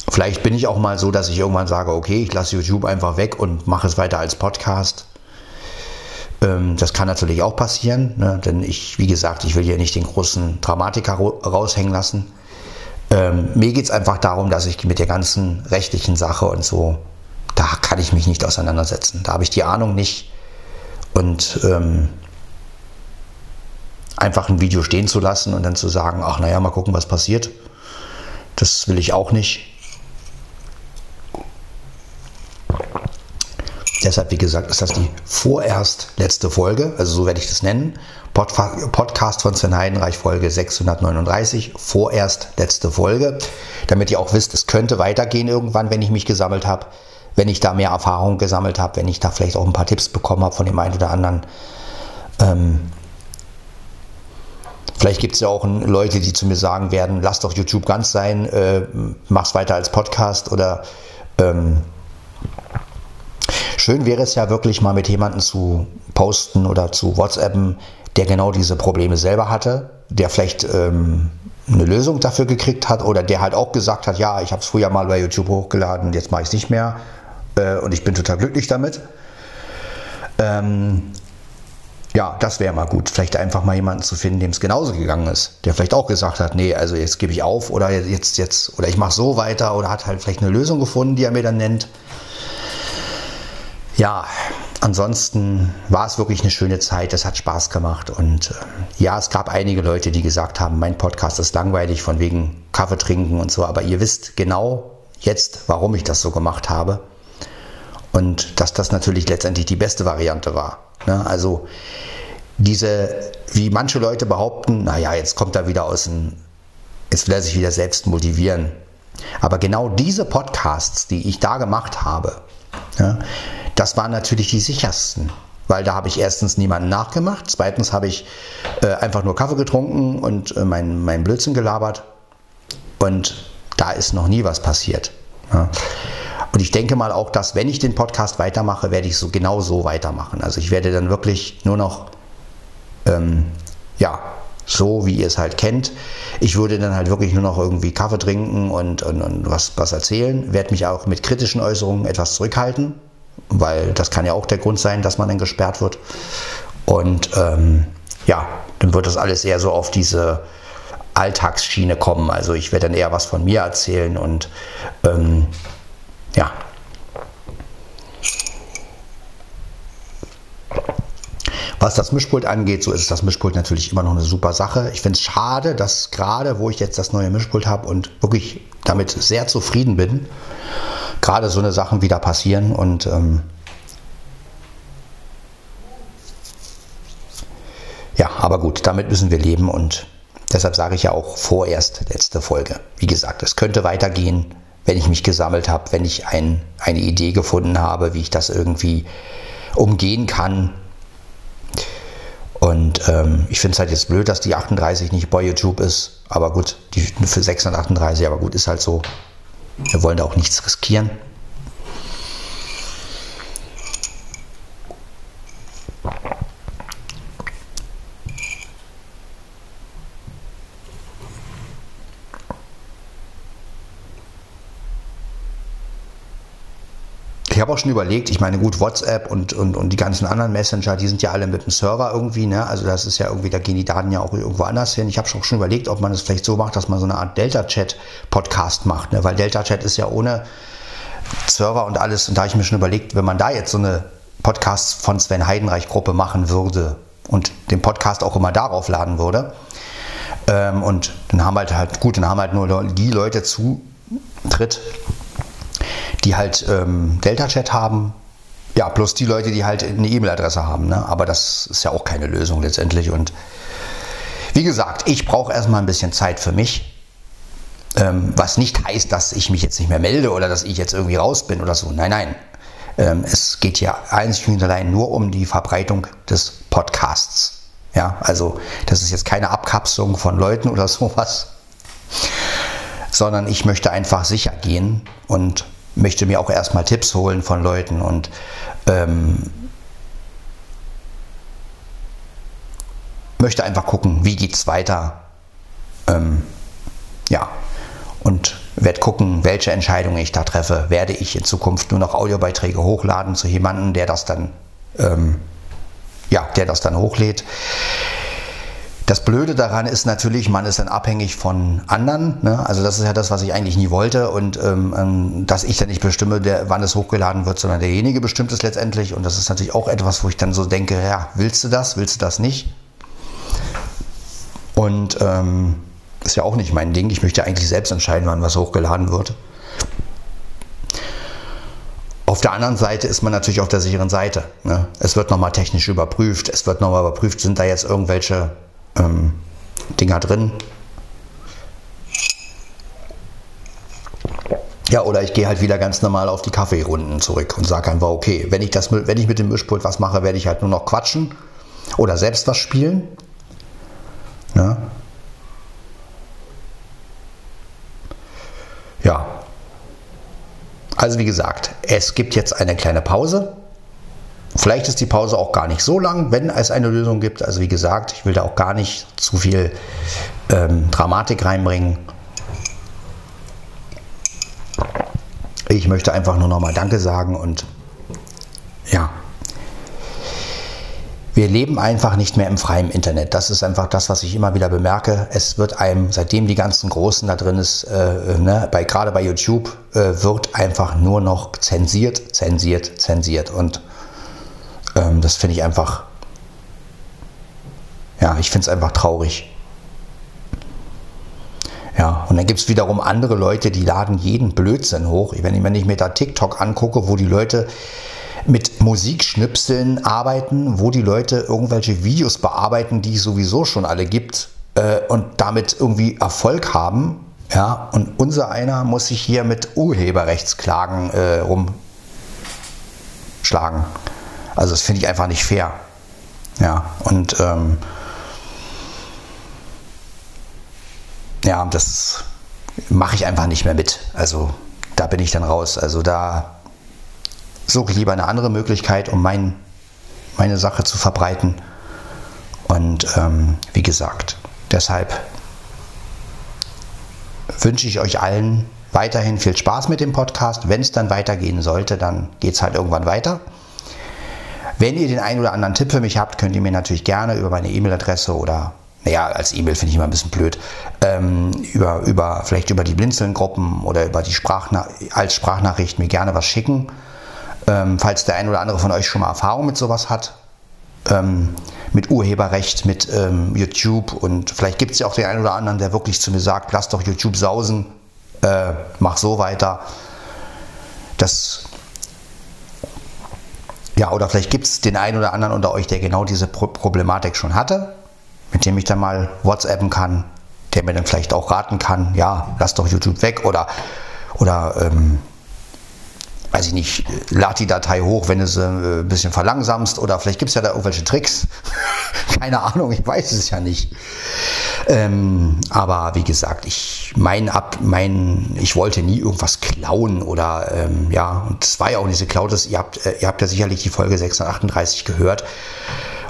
Vielleicht bin ich auch mal so, dass ich irgendwann sage, okay, ich lasse YouTube einfach weg und mache es weiter als Podcast. Ähm, das kann natürlich auch passieren, ne? denn ich, wie gesagt, ich will hier nicht den großen Dramatiker raushängen lassen. Ähm, mir geht es einfach darum, dass ich mit der ganzen rechtlichen Sache und so, da kann ich mich nicht auseinandersetzen. Da habe ich die Ahnung nicht. Und ähm, einfach ein Video stehen zu lassen und dann zu sagen, ach naja, mal gucken, was passiert, das will ich auch nicht. Deshalb, wie gesagt, ist das die vorerst letzte Folge, also so werde ich das nennen. Podcast von Sven Heidenreich, Folge 639, vorerst letzte Folge, damit ihr auch wisst, es könnte weitergehen irgendwann, wenn ich mich gesammelt habe, wenn ich da mehr Erfahrung gesammelt habe, wenn ich da vielleicht auch ein paar Tipps bekommen habe von dem einen oder anderen. Ähm, vielleicht gibt es ja auch Leute, die zu mir sagen werden, lass doch YouTube ganz sein, äh, mach's weiter als Podcast oder ähm, Schön wäre es ja wirklich mal mit jemandem zu posten oder zu WhatsAppen, der genau diese Probleme selber hatte, der vielleicht ähm, eine Lösung dafür gekriegt hat oder der halt auch gesagt hat, ja, ich habe es früher mal bei YouTube hochgeladen, jetzt mache ich es nicht mehr äh, und ich bin total glücklich damit. Ähm, ja, das wäre mal gut, vielleicht einfach mal jemanden zu finden, dem es genauso gegangen ist, der vielleicht auch gesagt hat, nee, also jetzt gebe ich auf oder jetzt jetzt oder ich mache so weiter oder hat halt vielleicht eine Lösung gefunden, die er mir dann nennt. Ja, ansonsten war es wirklich eine schöne Zeit, es hat Spaß gemacht und äh, ja, es gab einige Leute, die gesagt haben, mein Podcast ist langweilig von wegen Kaffee trinken und so, aber ihr wisst genau jetzt, warum ich das so gemacht habe und dass das natürlich letztendlich die beste Variante war. Ne? Also diese, wie manche Leute behaupten, naja, jetzt kommt er wieder aus dem, jetzt will er sich wieder selbst motivieren. Aber genau diese Podcasts, die ich da gemacht habe, ja, das waren natürlich die sichersten, weil da habe ich erstens niemanden nachgemacht, zweitens habe ich äh, einfach nur Kaffee getrunken und äh, mein, mein Blödsinn gelabert und da ist noch nie was passiert. Ja. Und ich denke mal auch, dass wenn ich den Podcast weitermache, werde ich so genau so weitermachen. Also ich werde dann wirklich nur noch, ähm, ja, so wie ihr es halt kennt. Ich würde dann halt wirklich nur noch irgendwie Kaffee trinken und, und, und was, was erzählen, werde mich auch mit kritischen Äußerungen etwas zurückhalten, weil das kann ja auch der Grund sein, dass man dann gesperrt wird. Und ähm, ja, dann wird das alles eher so auf diese Alltagsschiene kommen. Also ich werde dann eher was von mir erzählen und ähm, ja. Was das Mischpult angeht, so ist das Mischpult natürlich immer noch eine super Sache. Ich finde es schade, dass gerade wo ich jetzt das neue Mischpult habe und wirklich damit sehr zufrieden bin, gerade so eine Sachen wieder passieren und ähm, ja, aber gut, damit müssen wir leben und deshalb sage ich ja auch vorerst letzte Folge. Wie gesagt, es könnte weitergehen, wenn ich mich gesammelt habe, wenn ich ein, eine Idee gefunden habe, wie ich das irgendwie umgehen kann. Und ähm, ich finde es halt jetzt blöd, dass die 38 nicht bei YouTube ist. Aber gut, die für 638, aber gut, ist halt so. Wir wollen da auch nichts riskieren. Habe auch schon überlegt, ich meine, gut, WhatsApp und, und, und die ganzen anderen Messenger, die sind ja alle mit dem Server irgendwie, ne? Also das ist ja irgendwie, da gehen die Daten ja auch irgendwo anders hin. Ich habe schon überlegt, ob man es vielleicht so macht, dass man so eine Art Delta-Chat-Podcast macht, ne? Weil Delta-Chat ist ja ohne Server und alles. Und da habe ich mir schon überlegt, wenn man da jetzt so eine Podcast von Sven Heidenreich Gruppe machen würde und den Podcast auch immer darauf laden würde, ähm, und dann haben halt halt, gut, dann haben halt nur die Leute Zutritt, die halt ähm, Delta-Chat haben. Ja, plus die Leute, die halt eine E-Mail-Adresse haben. Ne? Aber das ist ja auch keine Lösung letztendlich. Und wie gesagt, ich brauche erstmal ein bisschen Zeit für mich. Ähm, was nicht heißt, dass ich mich jetzt nicht mehr melde oder dass ich jetzt irgendwie raus bin oder so. Nein, nein. Ähm, es geht ja einzig und allein nur um die Verbreitung des Podcasts. Ja, also das ist jetzt keine Abkapselung von Leuten oder sowas, sondern ich möchte einfach sicher gehen und möchte mir auch erstmal Tipps holen von Leuten und ähm, möchte einfach gucken, wie geht es weiter. Ähm, ja, und werde gucken, welche Entscheidungen ich da treffe. Werde ich in Zukunft nur noch Audiobeiträge hochladen zu jemandem, der das dann ähm, ja, der das dann hochlädt. Das Blöde daran ist natürlich, man ist dann abhängig von anderen. Ne? Also das ist ja das, was ich eigentlich nie wollte und ähm, ähm, dass ich dann nicht bestimme, der, wann es hochgeladen wird, sondern derjenige bestimmt es letztendlich. Und das ist natürlich auch etwas, wo ich dann so denke, ja, willst du das, willst du das nicht? Und ähm, ist ja auch nicht mein Ding. Ich möchte eigentlich selbst entscheiden, wann was hochgeladen wird. Auf der anderen Seite ist man natürlich auf der sicheren Seite. Ne? Es wird nochmal technisch überprüft, es wird nochmal überprüft, sind da jetzt irgendwelche ähm, Dinger drin. Ja, oder ich gehe halt wieder ganz normal auf die Kaffeerunden zurück und sage einfach, okay, wenn ich, das, wenn ich mit dem Mischpult was mache, werde ich halt nur noch quatschen oder selbst was spielen. Ne? Ja, also wie gesagt, es gibt jetzt eine kleine Pause. Vielleicht ist die Pause auch gar nicht so lang, wenn es eine Lösung gibt. Also wie gesagt, ich will da auch gar nicht zu viel ähm, Dramatik reinbringen. Ich möchte einfach nur nochmal Danke sagen und ja, wir leben einfach nicht mehr im freien Internet. Das ist einfach das, was ich immer wieder bemerke. Es wird einem, seitdem die ganzen Großen da drin ist, äh, ne, bei, gerade bei YouTube, äh, wird einfach nur noch zensiert, zensiert, zensiert. Und ähm, das finde ich einfach, ja, ich finde es einfach traurig. Ja, und dann gibt es wiederum andere Leute, die laden jeden Blödsinn hoch. Wenn ich, wenn ich mir da TikTok angucke, wo die Leute mit Musikschnipseln arbeiten, wo die Leute irgendwelche Videos bearbeiten, die es sowieso schon alle gibt äh, und damit irgendwie Erfolg haben. Ja, und unser einer muss sich hier mit Urheberrechtsklagen äh, rumschlagen. Also das finde ich einfach nicht fair. Ja, und ähm, ja, das mache ich einfach nicht mehr mit. Also da bin ich dann raus. Also da suche lieber eine andere Möglichkeit, um mein, meine Sache zu verbreiten. Und ähm, wie gesagt, deshalb wünsche ich euch allen weiterhin viel Spaß mit dem Podcast. Wenn es dann weitergehen sollte, dann geht es halt irgendwann weiter. Wenn ihr den einen oder anderen Tipp für mich habt, könnt ihr mir natürlich gerne über meine E-Mail-Adresse oder, naja, als E-Mail finde ich immer ein bisschen blöd, ähm, über, über, vielleicht über die Blinzeln-Gruppen oder über die Sprachna als Sprachnachricht mir gerne was schicken. Ähm, falls der ein oder andere von euch schon mal Erfahrung mit sowas hat, ähm, mit Urheberrecht, mit ähm, YouTube und vielleicht gibt es ja auch den einen oder anderen, der wirklich zu mir sagt, lass doch YouTube sausen, äh, mach so weiter. Das ja, oder vielleicht gibt es den einen oder anderen unter euch, der genau diese Pro Problematik schon hatte, mit dem ich dann mal WhatsAppen kann, der mir dann vielleicht auch raten kann, ja, lass doch YouTube weg oder, oder ähm, weiß ich nicht, lad die Datei hoch, wenn du sie äh, ein bisschen verlangsamst oder vielleicht gibt es ja da irgendwelche Tricks. Keine Ahnung, ich weiß es ja nicht. Ähm, aber wie gesagt, ich mein ab, mein, ich wollte nie irgendwas klauen oder ähm, ja, und es war ja auch nicht geklaut. Ihr habt, äh, ihr habt ja sicherlich die Folge 638 gehört.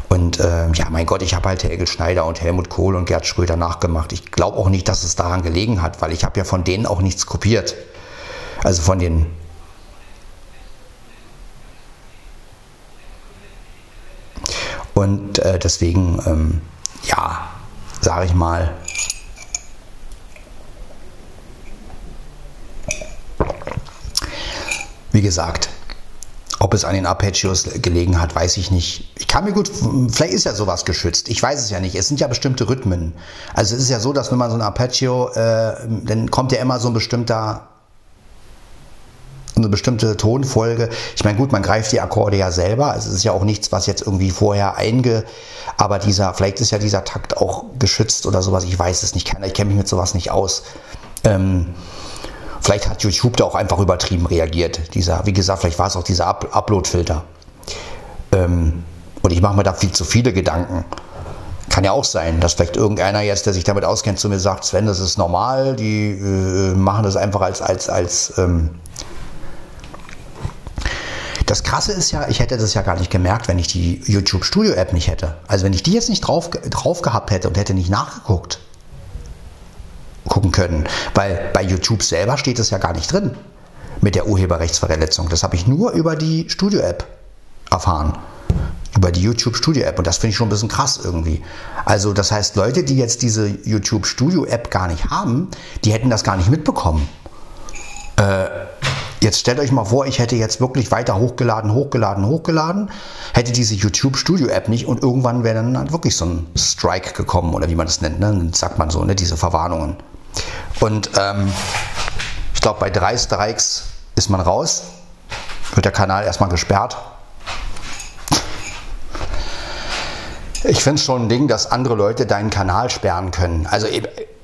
Und äh, ja, mein Gott, ich habe halt Helge Schneider und Helmut Kohl und Gerd Schröder nachgemacht. Ich glaube auch nicht, dass es daran gelegen hat, weil ich habe ja von denen auch nichts kopiert. Also von den Und äh, deswegen, ähm, ja, sage ich mal, wie gesagt, ob es an den Arpeggios gelegen hat, weiß ich nicht. Ich kann mir gut, vielleicht ist ja sowas geschützt. Ich weiß es ja nicht. Es sind ja bestimmte Rhythmen. Also es ist ja so, dass wenn man so ein Arpeggio, äh, dann kommt ja immer so ein bestimmter eine bestimmte Tonfolge. Ich meine, gut, man greift die Akkorde ja selber. Es ist ja auch nichts, was jetzt irgendwie vorher einge. Aber dieser, vielleicht ist ja dieser Takt auch geschützt oder sowas. Ich weiß es nicht. Ich kenne mich mit sowas nicht aus. Ähm, Vielleicht hat YouTube da auch einfach übertrieben reagiert. Dieser, wie gesagt, vielleicht war es auch dieser Up Upload-Filter. Ähm, und ich mache mir da viel zu viele Gedanken. Kann ja auch sein, dass vielleicht irgendeiner jetzt, der sich damit auskennt, zu mir sagt, Sven, das ist normal, die äh, machen das einfach als, als, als ähm das Krasse ist ja, ich hätte das ja gar nicht gemerkt, wenn ich die YouTube Studio App nicht hätte. Also wenn ich die jetzt nicht drauf, drauf gehabt hätte und hätte nicht nachgeguckt, gucken können. Weil bei YouTube selber steht es ja gar nicht drin mit der Urheberrechtsverletzung. Das habe ich nur über die Studio-App erfahren. Über die YouTube Studio App. Und das finde ich schon ein bisschen krass irgendwie. Also, das heißt, Leute, die jetzt diese YouTube Studio App gar nicht haben, die hätten das gar nicht mitbekommen. Äh, jetzt stellt euch mal vor, ich hätte jetzt wirklich weiter hochgeladen, hochgeladen, hochgeladen, hätte diese YouTube Studio App nicht und irgendwann wäre dann halt wirklich so ein Strike gekommen oder wie man das nennt, ne? sagt man so, ne? diese Verwarnungen. Und ähm, ich glaube, bei drei Strikes ist man raus, wird der Kanal erstmal gesperrt. Ich finde es schon ein Ding, dass andere Leute deinen Kanal sperren können. Also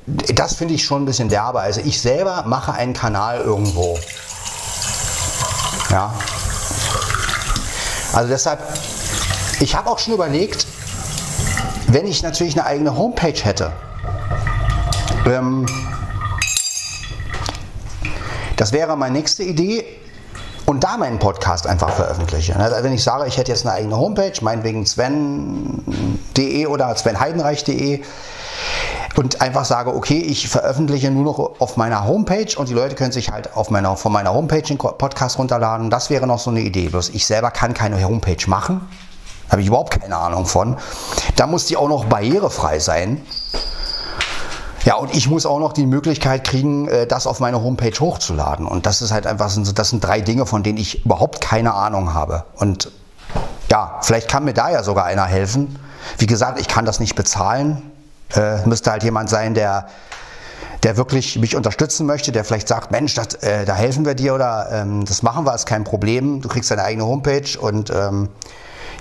das finde ich schon ein bisschen derbe. Also ich selber mache einen Kanal irgendwo. Ja. Also deshalb, ich habe auch schon überlegt, wenn ich natürlich eine eigene Homepage hätte, ähm, das wäre meine nächste Idee und da meinen Podcast einfach veröffentliche. Also wenn ich sage, ich hätte jetzt eine eigene Homepage, meinetwegen sven.de oder svenheidenreich.de und einfach sage, okay, ich veröffentliche nur noch auf meiner Homepage und die Leute können sich halt auf meiner, von meiner Homepage den Podcast runterladen. Das wäre noch so eine Idee. Bloß ich selber kann keine Homepage machen. Habe ich überhaupt keine Ahnung von. Da muss die auch noch barrierefrei sein. Ja, und ich muss auch noch die Möglichkeit kriegen, äh, das auf meine Homepage hochzuladen. Und das ist halt einfach, das sind drei Dinge, von denen ich überhaupt keine Ahnung habe. Und ja, vielleicht kann mir da ja sogar einer helfen. Wie gesagt, ich kann das nicht bezahlen. Äh, müsste halt jemand sein, der, der wirklich mich unterstützen möchte, der vielleicht sagt, Mensch, das, äh, da helfen wir dir oder ähm, das machen wir, ist kein Problem. Du kriegst deine eigene Homepage und ähm,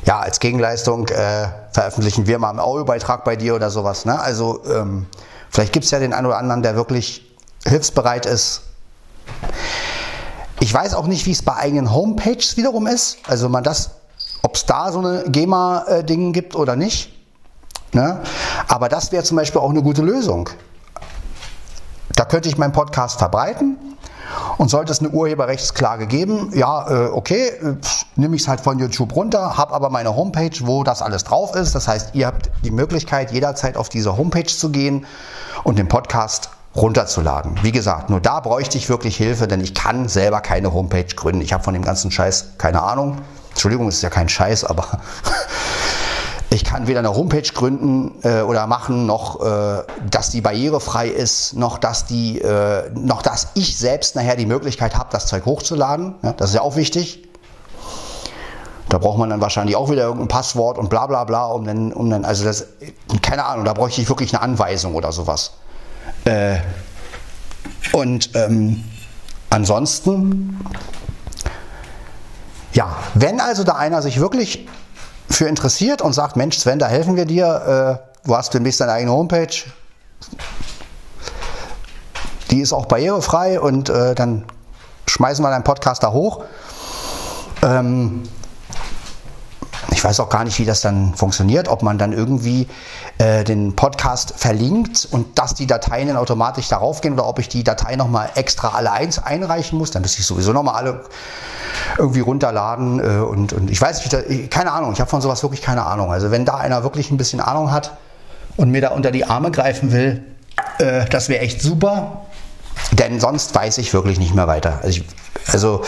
ja, als Gegenleistung äh, veröffentlichen wir mal einen Audiobeitrag bei dir oder sowas. Ne? Also ähm, Vielleicht gibt es ja den einen oder anderen, der wirklich hilfsbereit ist. Ich weiß auch nicht, wie es bei eigenen Homepages wiederum ist. Also man das, ob es da so eine GEMA-Ding gibt oder nicht. Ne? Aber das wäre zum Beispiel auch eine gute Lösung. Da könnte ich meinen Podcast verbreiten und sollte es eine Urheberrechtsklage geben, ja, äh, okay, nehme ich es halt von YouTube runter, habe aber meine Homepage, wo das alles drauf ist. Das heißt, ihr habt die Möglichkeit, jederzeit auf diese Homepage zu gehen und den Podcast runterzuladen. Wie gesagt, nur da bräuchte ich wirklich Hilfe, denn ich kann selber keine Homepage gründen. Ich habe von dem ganzen Scheiß keine Ahnung. Entschuldigung, es ist ja kein Scheiß, aber ich kann weder eine Homepage gründen äh, oder machen, noch äh, dass die barrierefrei ist, noch dass die, äh, noch dass ich selbst nachher die Möglichkeit habe, das Zeug hochzuladen. Ja, das ist ja auch wichtig. Da braucht man dann wahrscheinlich auch wieder irgendein Passwort und bla bla bla, um dann, um dann also das, keine Ahnung, da bräuchte ich wirklich eine Anweisung oder sowas. Äh, und ähm, ansonsten, ja, wenn also da einer sich wirklich für interessiert und sagt, Mensch Sven, da helfen wir dir, äh, du hast demnächst deine eigene Homepage, die ist auch barrierefrei und äh, dann schmeißen wir deinen Podcast da hoch. Ähm, ich weiß auch gar nicht, wie das dann funktioniert, ob man dann irgendwie äh, den Podcast verlinkt und dass die Dateien dann automatisch darauf gehen oder ob ich die Datei nochmal extra alle eins einreichen muss. Dann müsste ich sowieso nochmal alle irgendwie runterladen äh, und, und ich weiß nicht, keine Ahnung, ich habe von sowas wirklich keine Ahnung. Also wenn da einer wirklich ein bisschen Ahnung hat und mir da unter die Arme greifen will, äh, das wäre echt super, denn sonst weiß ich wirklich nicht mehr weiter. Also, ich, also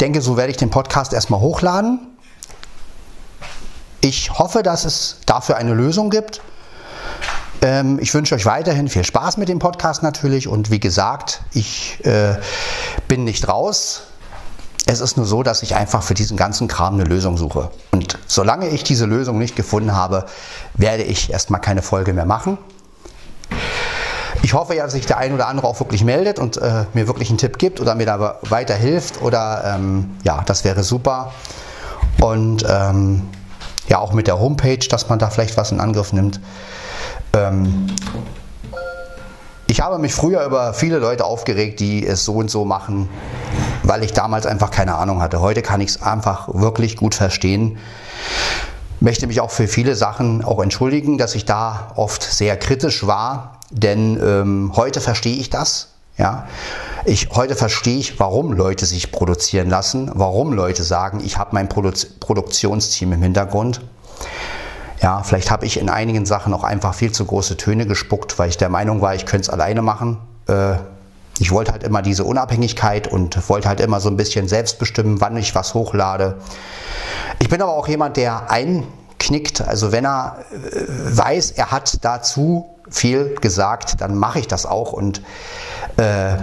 denke, so werde ich den Podcast erstmal hochladen. Ich hoffe, dass es dafür eine Lösung gibt. Ähm, ich wünsche euch weiterhin viel Spaß mit dem Podcast natürlich und wie gesagt, ich äh, bin nicht raus. Es ist nur so, dass ich einfach für diesen ganzen Kram eine Lösung suche. Und solange ich diese Lösung nicht gefunden habe, werde ich erstmal keine Folge mehr machen. Ich hoffe ja, dass sich der ein oder andere auch wirklich meldet und äh, mir wirklich einen Tipp gibt oder mir da weiterhilft oder ähm, ja, das wäre super. Und ähm, ja, auch mit der Homepage, dass man da vielleicht was in Angriff nimmt. Ähm, ich habe mich früher über viele Leute aufgeregt, die es so und so machen, weil ich damals einfach keine Ahnung hatte. Heute kann ich es einfach wirklich gut verstehen. Möchte mich auch für viele Sachen auch entschuldigen, dass ich da oft sehr kritisch war, denn ähm, heute verstehe ich das. Ja, ich, heute verstehe ich, warum Leute sich produzieren lassen, warum Leute sagen, ich habe mein Produ Produktionsteam im Hintergrund. Ja, vielleicht habe ich in einigen Sachen auch einfach viel zu große Töne gespuckt, weil ich der Meinung war, ich könnte es alleine machen. Äh, ich wollte halt immer diese Unabhängigkeit und wollte halt immer so ein bisschen selbst bestimmen, wann ich was hochlade. Ich bin aber auch jemand, der einknickt. Also wenn er äh, weiß, er hat dazu viel gesagt, dann mache ich das auch. Und äh,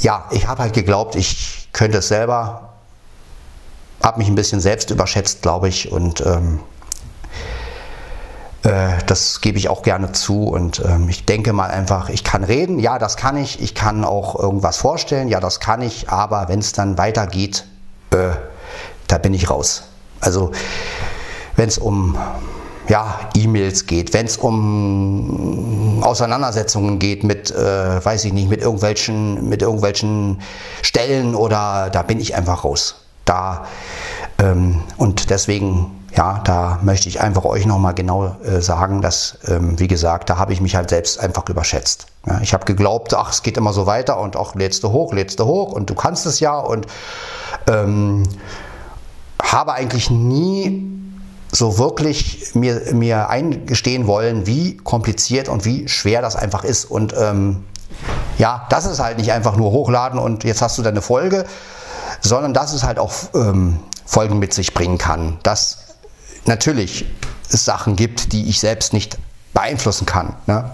ja, ich habe halt geglaubt, ich könnte es selber. Habe mich ein bisschen selbst überschätzt, glaube ich. Und ähm, äh, das gebe ich auch gerne zu und ähm, ich denke mal einfach, ich kann reden, ja, das kann ich, ich kann auch irgendwas vorstellen, ja, das kann ich, aber wenn es dann weitergeht, äh, da bin ich raus. Also wenn es um ja, E-Mails geht, wenn es um Auseinandersetzungen geht mit, äh, weiß ich nicht, mit irgendwelchen, mit irgendwelchen Stellen oder da bin ich einfach raus. Da ähm, und deswegen ja, da möchte ich einfach euch nochmal genau äh, sagen, dass, ähm, wie gesagt, da habe ich mich halt selbst einfach überschätzt. Ja, ich habe geglaubt, ach, es geht immer so weiter und auch lädst du hoch, lädst du hoch und du kannst es ja und ähm, habe eigentlich nie so wirklich mir, mir eingestehen wollen, wie kompliziert und wie schwer das einfach ist. Und ähm, ja, das ist halt nicht einfach nur hochladen und jetzt hast du deine Folge, sondern dass es halt auch ähm, Folgen mit sich bringen kann. Das natürlich es Sachen gibt, die ich selbst nicht beeinflussen kann. Ne?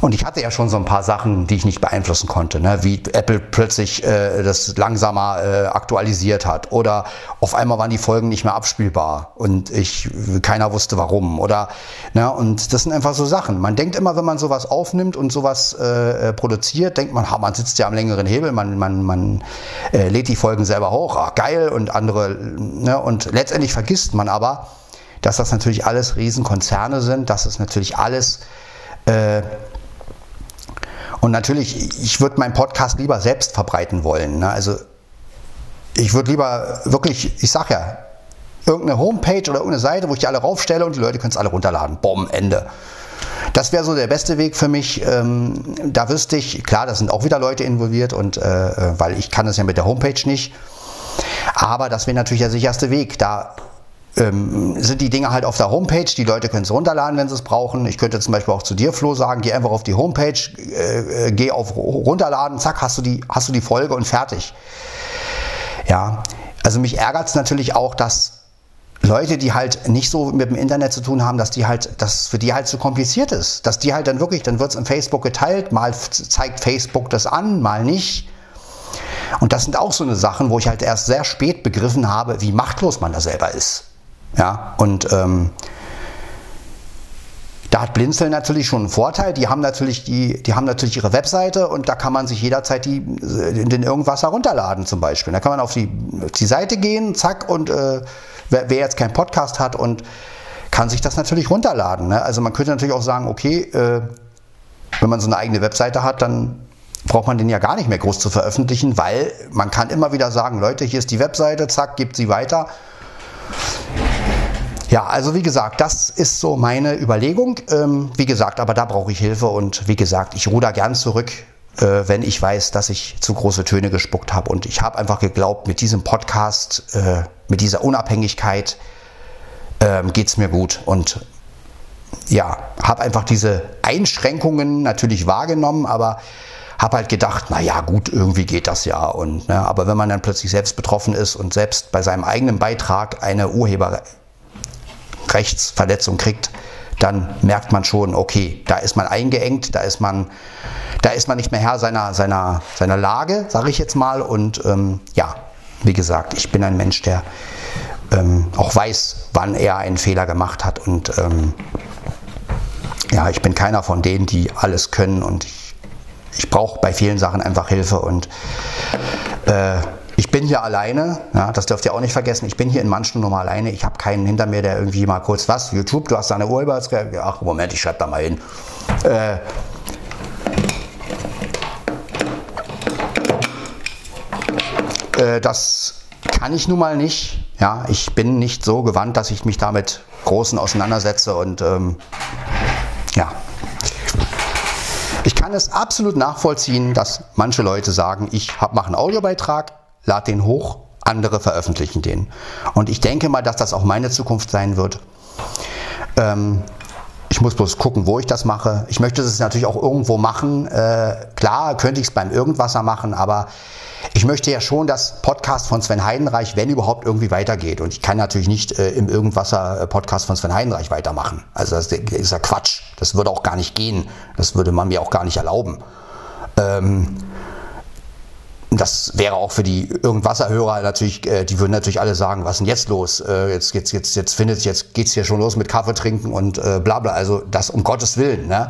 Und ich hatte ja schon so ein paar Sachen, die ich nicht beeinflussen konnte, ne? wie Apple plötzlich äh, das langsamer äh, aktualisiert hat oder auf einmal waren die Folgen nicht mehr abspielbar und ich keiner wusste warum oder ne? und das sind einfach so Sachen. Man denkt immer, wenn man sowas aufnimmt und sowas äh, äh produziert, denkt man, ha, man sitzt ja am längeren Hebel, man man man äh, lädt die Folgen selber hoch, ach, geil und andere ne? und letztendlich vergisst man aber, dass das natürlich alles Riesenkonzerne sind, dass es natürlich alles äh, und natürlich, ich würde meinen Podcast lieber selbst verbreiten wollen. Ne? Also ich würde lieber wirklich, ich sag ja, irgendeine Homepage oder irgendeine Seite, wo ich die alle raufstelle und die Leute können es alle runterladen. Boom, Ende. Das wäre so der beste Weg für mich. Ähm, da wüsste ich, klar, da sind auch wieder Leute involviert und äh, äh weil ich kann das ja mit der Homepage nicht. Aber das wäre natürlich der sicherste Weg. Da ähm, sind die Dinge halt auf der Homepage. Die Leute können es runterladen, wenn sie es brauchen. Ich könnte zum Beispiel auch zu dir, Flo, sagen, geh einfach auf die Homepage, äh, äh, geh auf runterladen, zack, hast du die, hast du die Folge und fertig. Ja, also mich ärgert es natürlich auch, dass Leute, die halt nicht so mit dem Internet zu tun haben, dass die halt, dass für die halt zu so kompliziert ist. Dass die halt dann wirklich, dann wird es in Facebook geteilt, mal zeigt Facebook das an, mal nicht. Und das sind auch so eine Sachen, wo ich halt erst sehr spät begriffen habe, wie machtlos man da selber ist. Ja, und ähm, da hat Blinzeln natürlich schon einen Vorteil. Die haben natürlich die, die haben natürlich ihre Webseite und da kann man sich jederzeit die, den irgendwas herunterladen zum Beispiel. Da kann man auf die, die Seite gehen, zack, und äh, wer, wer, jetzt keinen Podcast hat und kann sich das natürlich runterladen. Ne? Also man könnte natürlich auch sagen, okay, äh, wenn man so eine eigene Webseite hat, dann braucht man den ja gar nicht mehr groß zu veröffentlichen, weil man kann immer wieder sagen, Leute, hier ist die Webseite, zack, gibt sie weiter. Ja, also wie gesagt, das ist so meine Überlegung. Ähm, wie gesagt, aber da brauche ich Hilfe und wie gesagt, ich ruder gern zurück, äh, wenn ich weiß, dass ich zu große Töne gespuckt habe. Und ich habe einfach geglaubt, mit diesem Podcast, äh, mit dieser Unabhängigkeit äh, geht es mir gut. Und ja, habe einfach diese Einschränkungen natürlich wahrgenommen, aber habe halt gedacht, naja, gut, irgendwie geht das ja. Und, ne, aber wenn man dann plötzlich selbst betroffen ist und selbst bei seinem eigenen Beitrag eine Urheberrechtsverletzung kriegt, dann merkt man schon, okay, da ist man eingeengt, da ist man, da ist man nicht mehr Herr seiner, seiner, seiner Lage, sage ich jetzt mal. Und ähm, ja, wie gesagt, ich bin ein Mensch, der ähm, auch weiß, wann er einen Fehler gemacht hat. Und ähm, ja, ich bin keiner von denen, die alles können und ich ich brauche bei vielen Sachen einfach Hilfe und äh, ich bin hier alleine, ja, das dürft ihr auch nicht vergessen, ich bin hier in manchen nur mal alleine, ich habe keinen hinter mir, der irgendwie mal kurz was, YouTube, du hast deine Urheberrechte, ach Moment, ich schreibe da mal hin. Äh, äh, das kann ich nun mal nicht. Ja, ich bin nicht so gewandt, dass ich mich damit großen auseinandersetze und ähm, ja, kann es absolut nachvollziehen, dass manche Leute sagen, ich mache einen Audiobeitrag, lade den hoch, andere veröffentlichen den. Und ich denke mal, dass das auch meine Zukunft sein wird. Ähm, ich muss bloß gucken, wo ich das mache. Ich möchte es natürlich auch irgendwo machen. Äh, klar könnte ich es beim Irgendwasser machen, aber ich möchte ja schon das Podcast von Sven Heidenreich, wenn überhaupt, irgendwie weitergeht. Und ich kann natürlich nicht äh, im Irgendwasser-Podcast von Sven Heidenreich weitermachen. Also das ist ja Quatsch. Das würde auch gar nicht gehen. Das würde man mir auch gar nicht erlauben. Ähm, das wäre auch für die Irgendwasserhörer natürlich, äh, die würden natürlich alle sagen, was ist denn jetzt los? Äh, jetzt, jetzt, jetzt, jetzt findet, jetzt geht's hier schon los mit Kaffee trinken und äh, bla bla. Also das um Gottes Willen. Ne?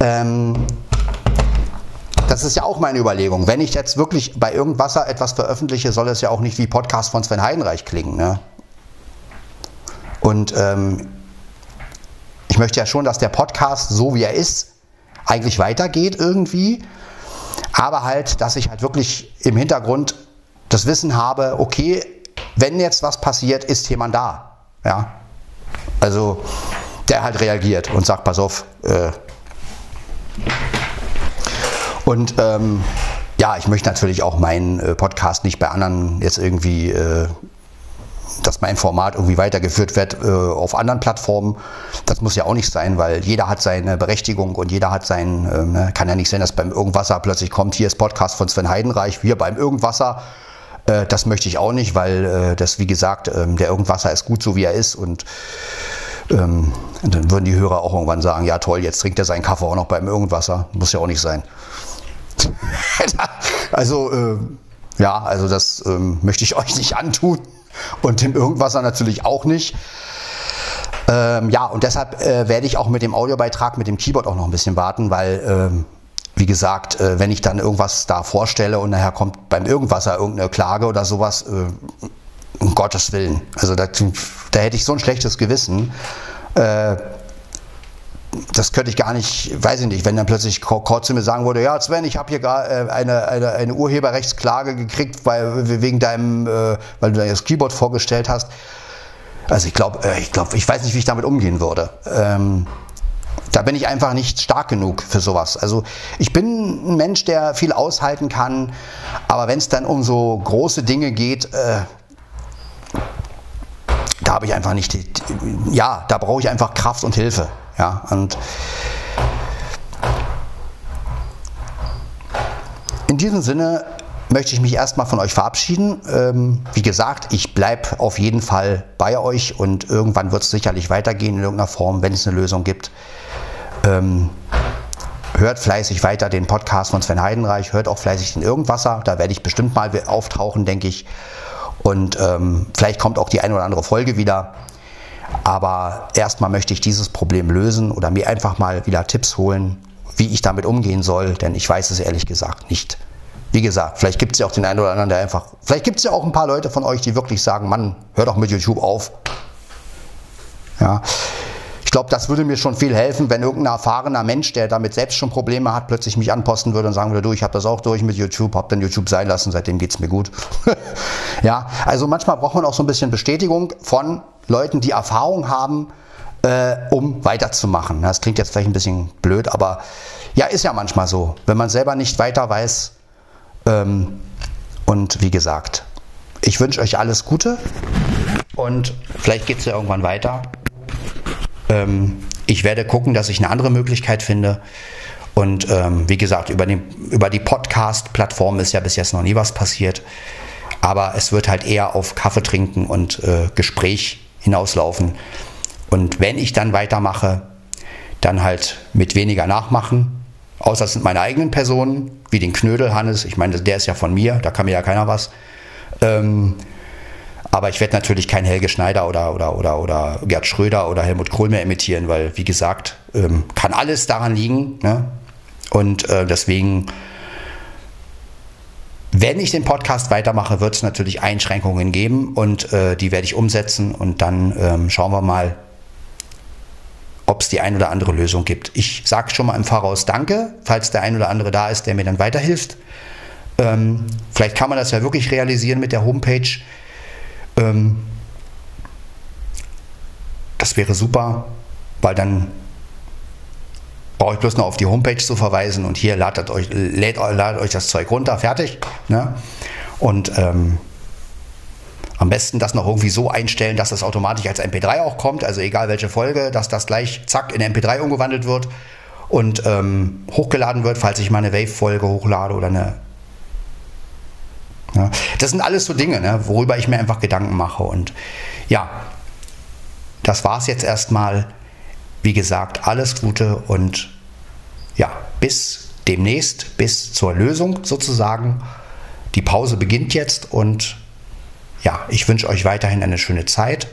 Ähm, das ist ja auch meine Überlegung. Wenn ich jetzt wirklich bei Irgendwasser etwas veröffentliche, soll es ja auch nicht wie Podcast von Sven Heidenreich klingen. Ne? Und ähm, ich möchte ja schon, dass der Podcast, so wie er ist, eigentlich weitergeht irgendwie. Aber halt, dass ich halt wirklich im Hintergrund das Wissen habe, okay, wenn jetzt was passiert, ist jemand da. Ja? Also, der halt reagiert und sagt, pass auf, äh, und ähm, ja, ich möchte natürlich auch meinen äh, Podcast nicht bei anderen jetzt irgendwie, äh, dass mein Format irgendwie weitergeführt wird äh, auf anderen Plattformen. Das muss ja auch nicht sein, weil jeder hat seine Berechtigung und jeder hat sein, ähm, ne, kann ja nicht sein, dass beim Irgendwasser plötzlich kommt, hier ist Podcast von Sven Heidenreich, wir beim Irgendwasser. Äh, das möchte ich auch nicht, weil äh, das, wie gesagt, ähm, der Irgendwasser ist gut so, wie er ist und ähm, dann würden die Hörer auch irgendwann sagen, ja toll, jetzt trinkt er seinen Kaffee auch noch beim Irgendwasser. Muss ja auch nicht sein. also, äh, ja, also das ähm, möchte ich euch nicht antun und dem Irgendwasser natürlich auch nicht. Ähm, ja, und deshalb äh, werde ich auch mit dem Audiobeitrag, mit dem Keyboard auch noch ein bisschen warten, weil, ähm, wie gesagt, äh, wenn ich dann irgendwas da vorstelle und nachher kommt beim Irgendwasser irgendeine Klage oder sowas, äh, um Gottes Willen. Also da, da, hätte ich so ein schlechtes Gewissen. Äh, das könnte ich gar nicht, weiß ich nicht, wenn dann plötzlich Kort mir sagen würde, ja Sven, ich habe hier gerade äh, eine, eine, eine, Urheberrechtsklage gekriegt, weil, wegen deinem, äh, weil du das Keyboard vorgestellt hast. Also ich glaube, äh, ich glaube, ich weiß nicht, wie ich damit umgehen würde. Ähm, da bin ich einfach nicht stark genug für sowas. Also ich bin ein Mensch, der viel aushalten kann, aber wenn es dann um so große Dinge geht, äh, habe ich einfach nicht, ja, da brauche ich einfach Kraft und Hilfe. Ja, und in diesem Sinne möchte ich mich erstmal von euch verabschieden. Ähm, wie gesagt, ich bleibe auf jeden Fall bei euch und irgendwann wird es sicherlich weitergehen in irgendeiner Form, wenn es eine Lösung gibt. Ähm, hört fleißig weiter den Podcast von Sven Heidenreich, hört auch fleißig den Irgendwasser, da werde ich bestimmt mal auftauchen, denke ich. Und ähm, vielleicht kommt auch die eine oder andere Folge wieder. Aber erstmal möchte ich dieses Problem lösen oder mir einfach mal wieder Tipps holen, wie ich damit umgehen soll, denn ich weiß es ehrlich gesagt nicht. Wie gesagt, vielleicht gibt es ja auch den einen oder anderen, der einfach, vielleicht gibt es ja auch ein paar Leute von euch, die wirklich sagen, Mann, hör doch mit YouTube auf. Ja, glaube, das würde mir schon viel helfen, wenn irgendein erfahrener Mensch, der damit selbst schon Probleme hat, plötzlich mich anposten würde und sagen würde, du, ich habe das auch durch mit YouTube, habe dann YouTube sein lassen, seitdem geht es mir gut. ja, also manchmal braucht man auch so ein bisschen Bestätigung von Leuten, die Erfahrung haben, äh, um weiterzumachen. Das klingt jetzt vielleicht ein bisschen blöd, aber ja, ist ja manchmal so, wenn man selber nicht weiter weiß. Ähm, und wie gesagt, ich wünsche euch alles Gute und vielleicht geht es ja irgendwann weiter. Ähm, ich werde gucken, dass ich eine andere Möglichkeit finde. Und ähm, wie gesagt, über, den, über die Podcast-Plattform ist ja bis jetzt noch nie was passiert. Aber es wird halt eher auf Kaffee trinken und äh, Gespräch hinauslaufen. Und wenn ich dann weitermache, dann halt mit weniger nachmachen. Außer es sind meine eigenen Personen, wie den Knödel Hannes. Ich meine, der ist ja von mir, da kann mir ja keiner was. Ähm, aber ich werde natürlich kein Helge Schneider oder, oder, oder, oder Gerd Schröder oder Helmut Kohl mehr imitieren, weil, wie gesagt, ähm, kann alles daran liegen. Ne? Und äh, deswegen, wenn ich den Podcast weitermache, wird es natürlich Einschränkungen geben und äh, die werde ich umsetzen und dann ähm, schauen wir mal, ob es die ein oder andere Lösung gibt. Ich sage schon mal im Voraus Danke, falls der ein oder andere da ist, der mir dann weiterhilft. Ähm, vielleicht kann man das ja wirklich realisieren mit der Homepage. Ähm, das wäre super, weil dann brauche ich bloß noch auf die Homepage zu verweisen und hier ladet euch, lädt, ladet euch das Zeug runter, fertig. Ne? Und ähm, am besten das noch irgendwie so einstellen, dass das automatisch als MP3 auch kommt, also egal welche Folge, dass das gleich zack in MP3 umgewandelt wird und ähm, hochgeladen wird, falls ich mal eine Wave-Folge hochlade oder eine. Ja, das sind alles so Dinge, ne, worüber ich mir einfach Gedanken mache. Und ja, das war es jetzt erstmal. Wie gesagt, alles Gute und ja, bis demnächst, bis zur Lösung sozusagen. Die Pause beginnt jetzt und ja, ich wünsche euch weiterhin eine schöne Zeit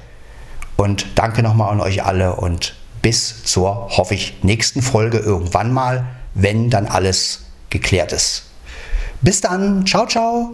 und danke nochmal an euch alle und bis zur, hoffe ich, nächsten Folge irgendwann mal, wenn dann alles geklärt ist. Bis dann, ciao, ciao.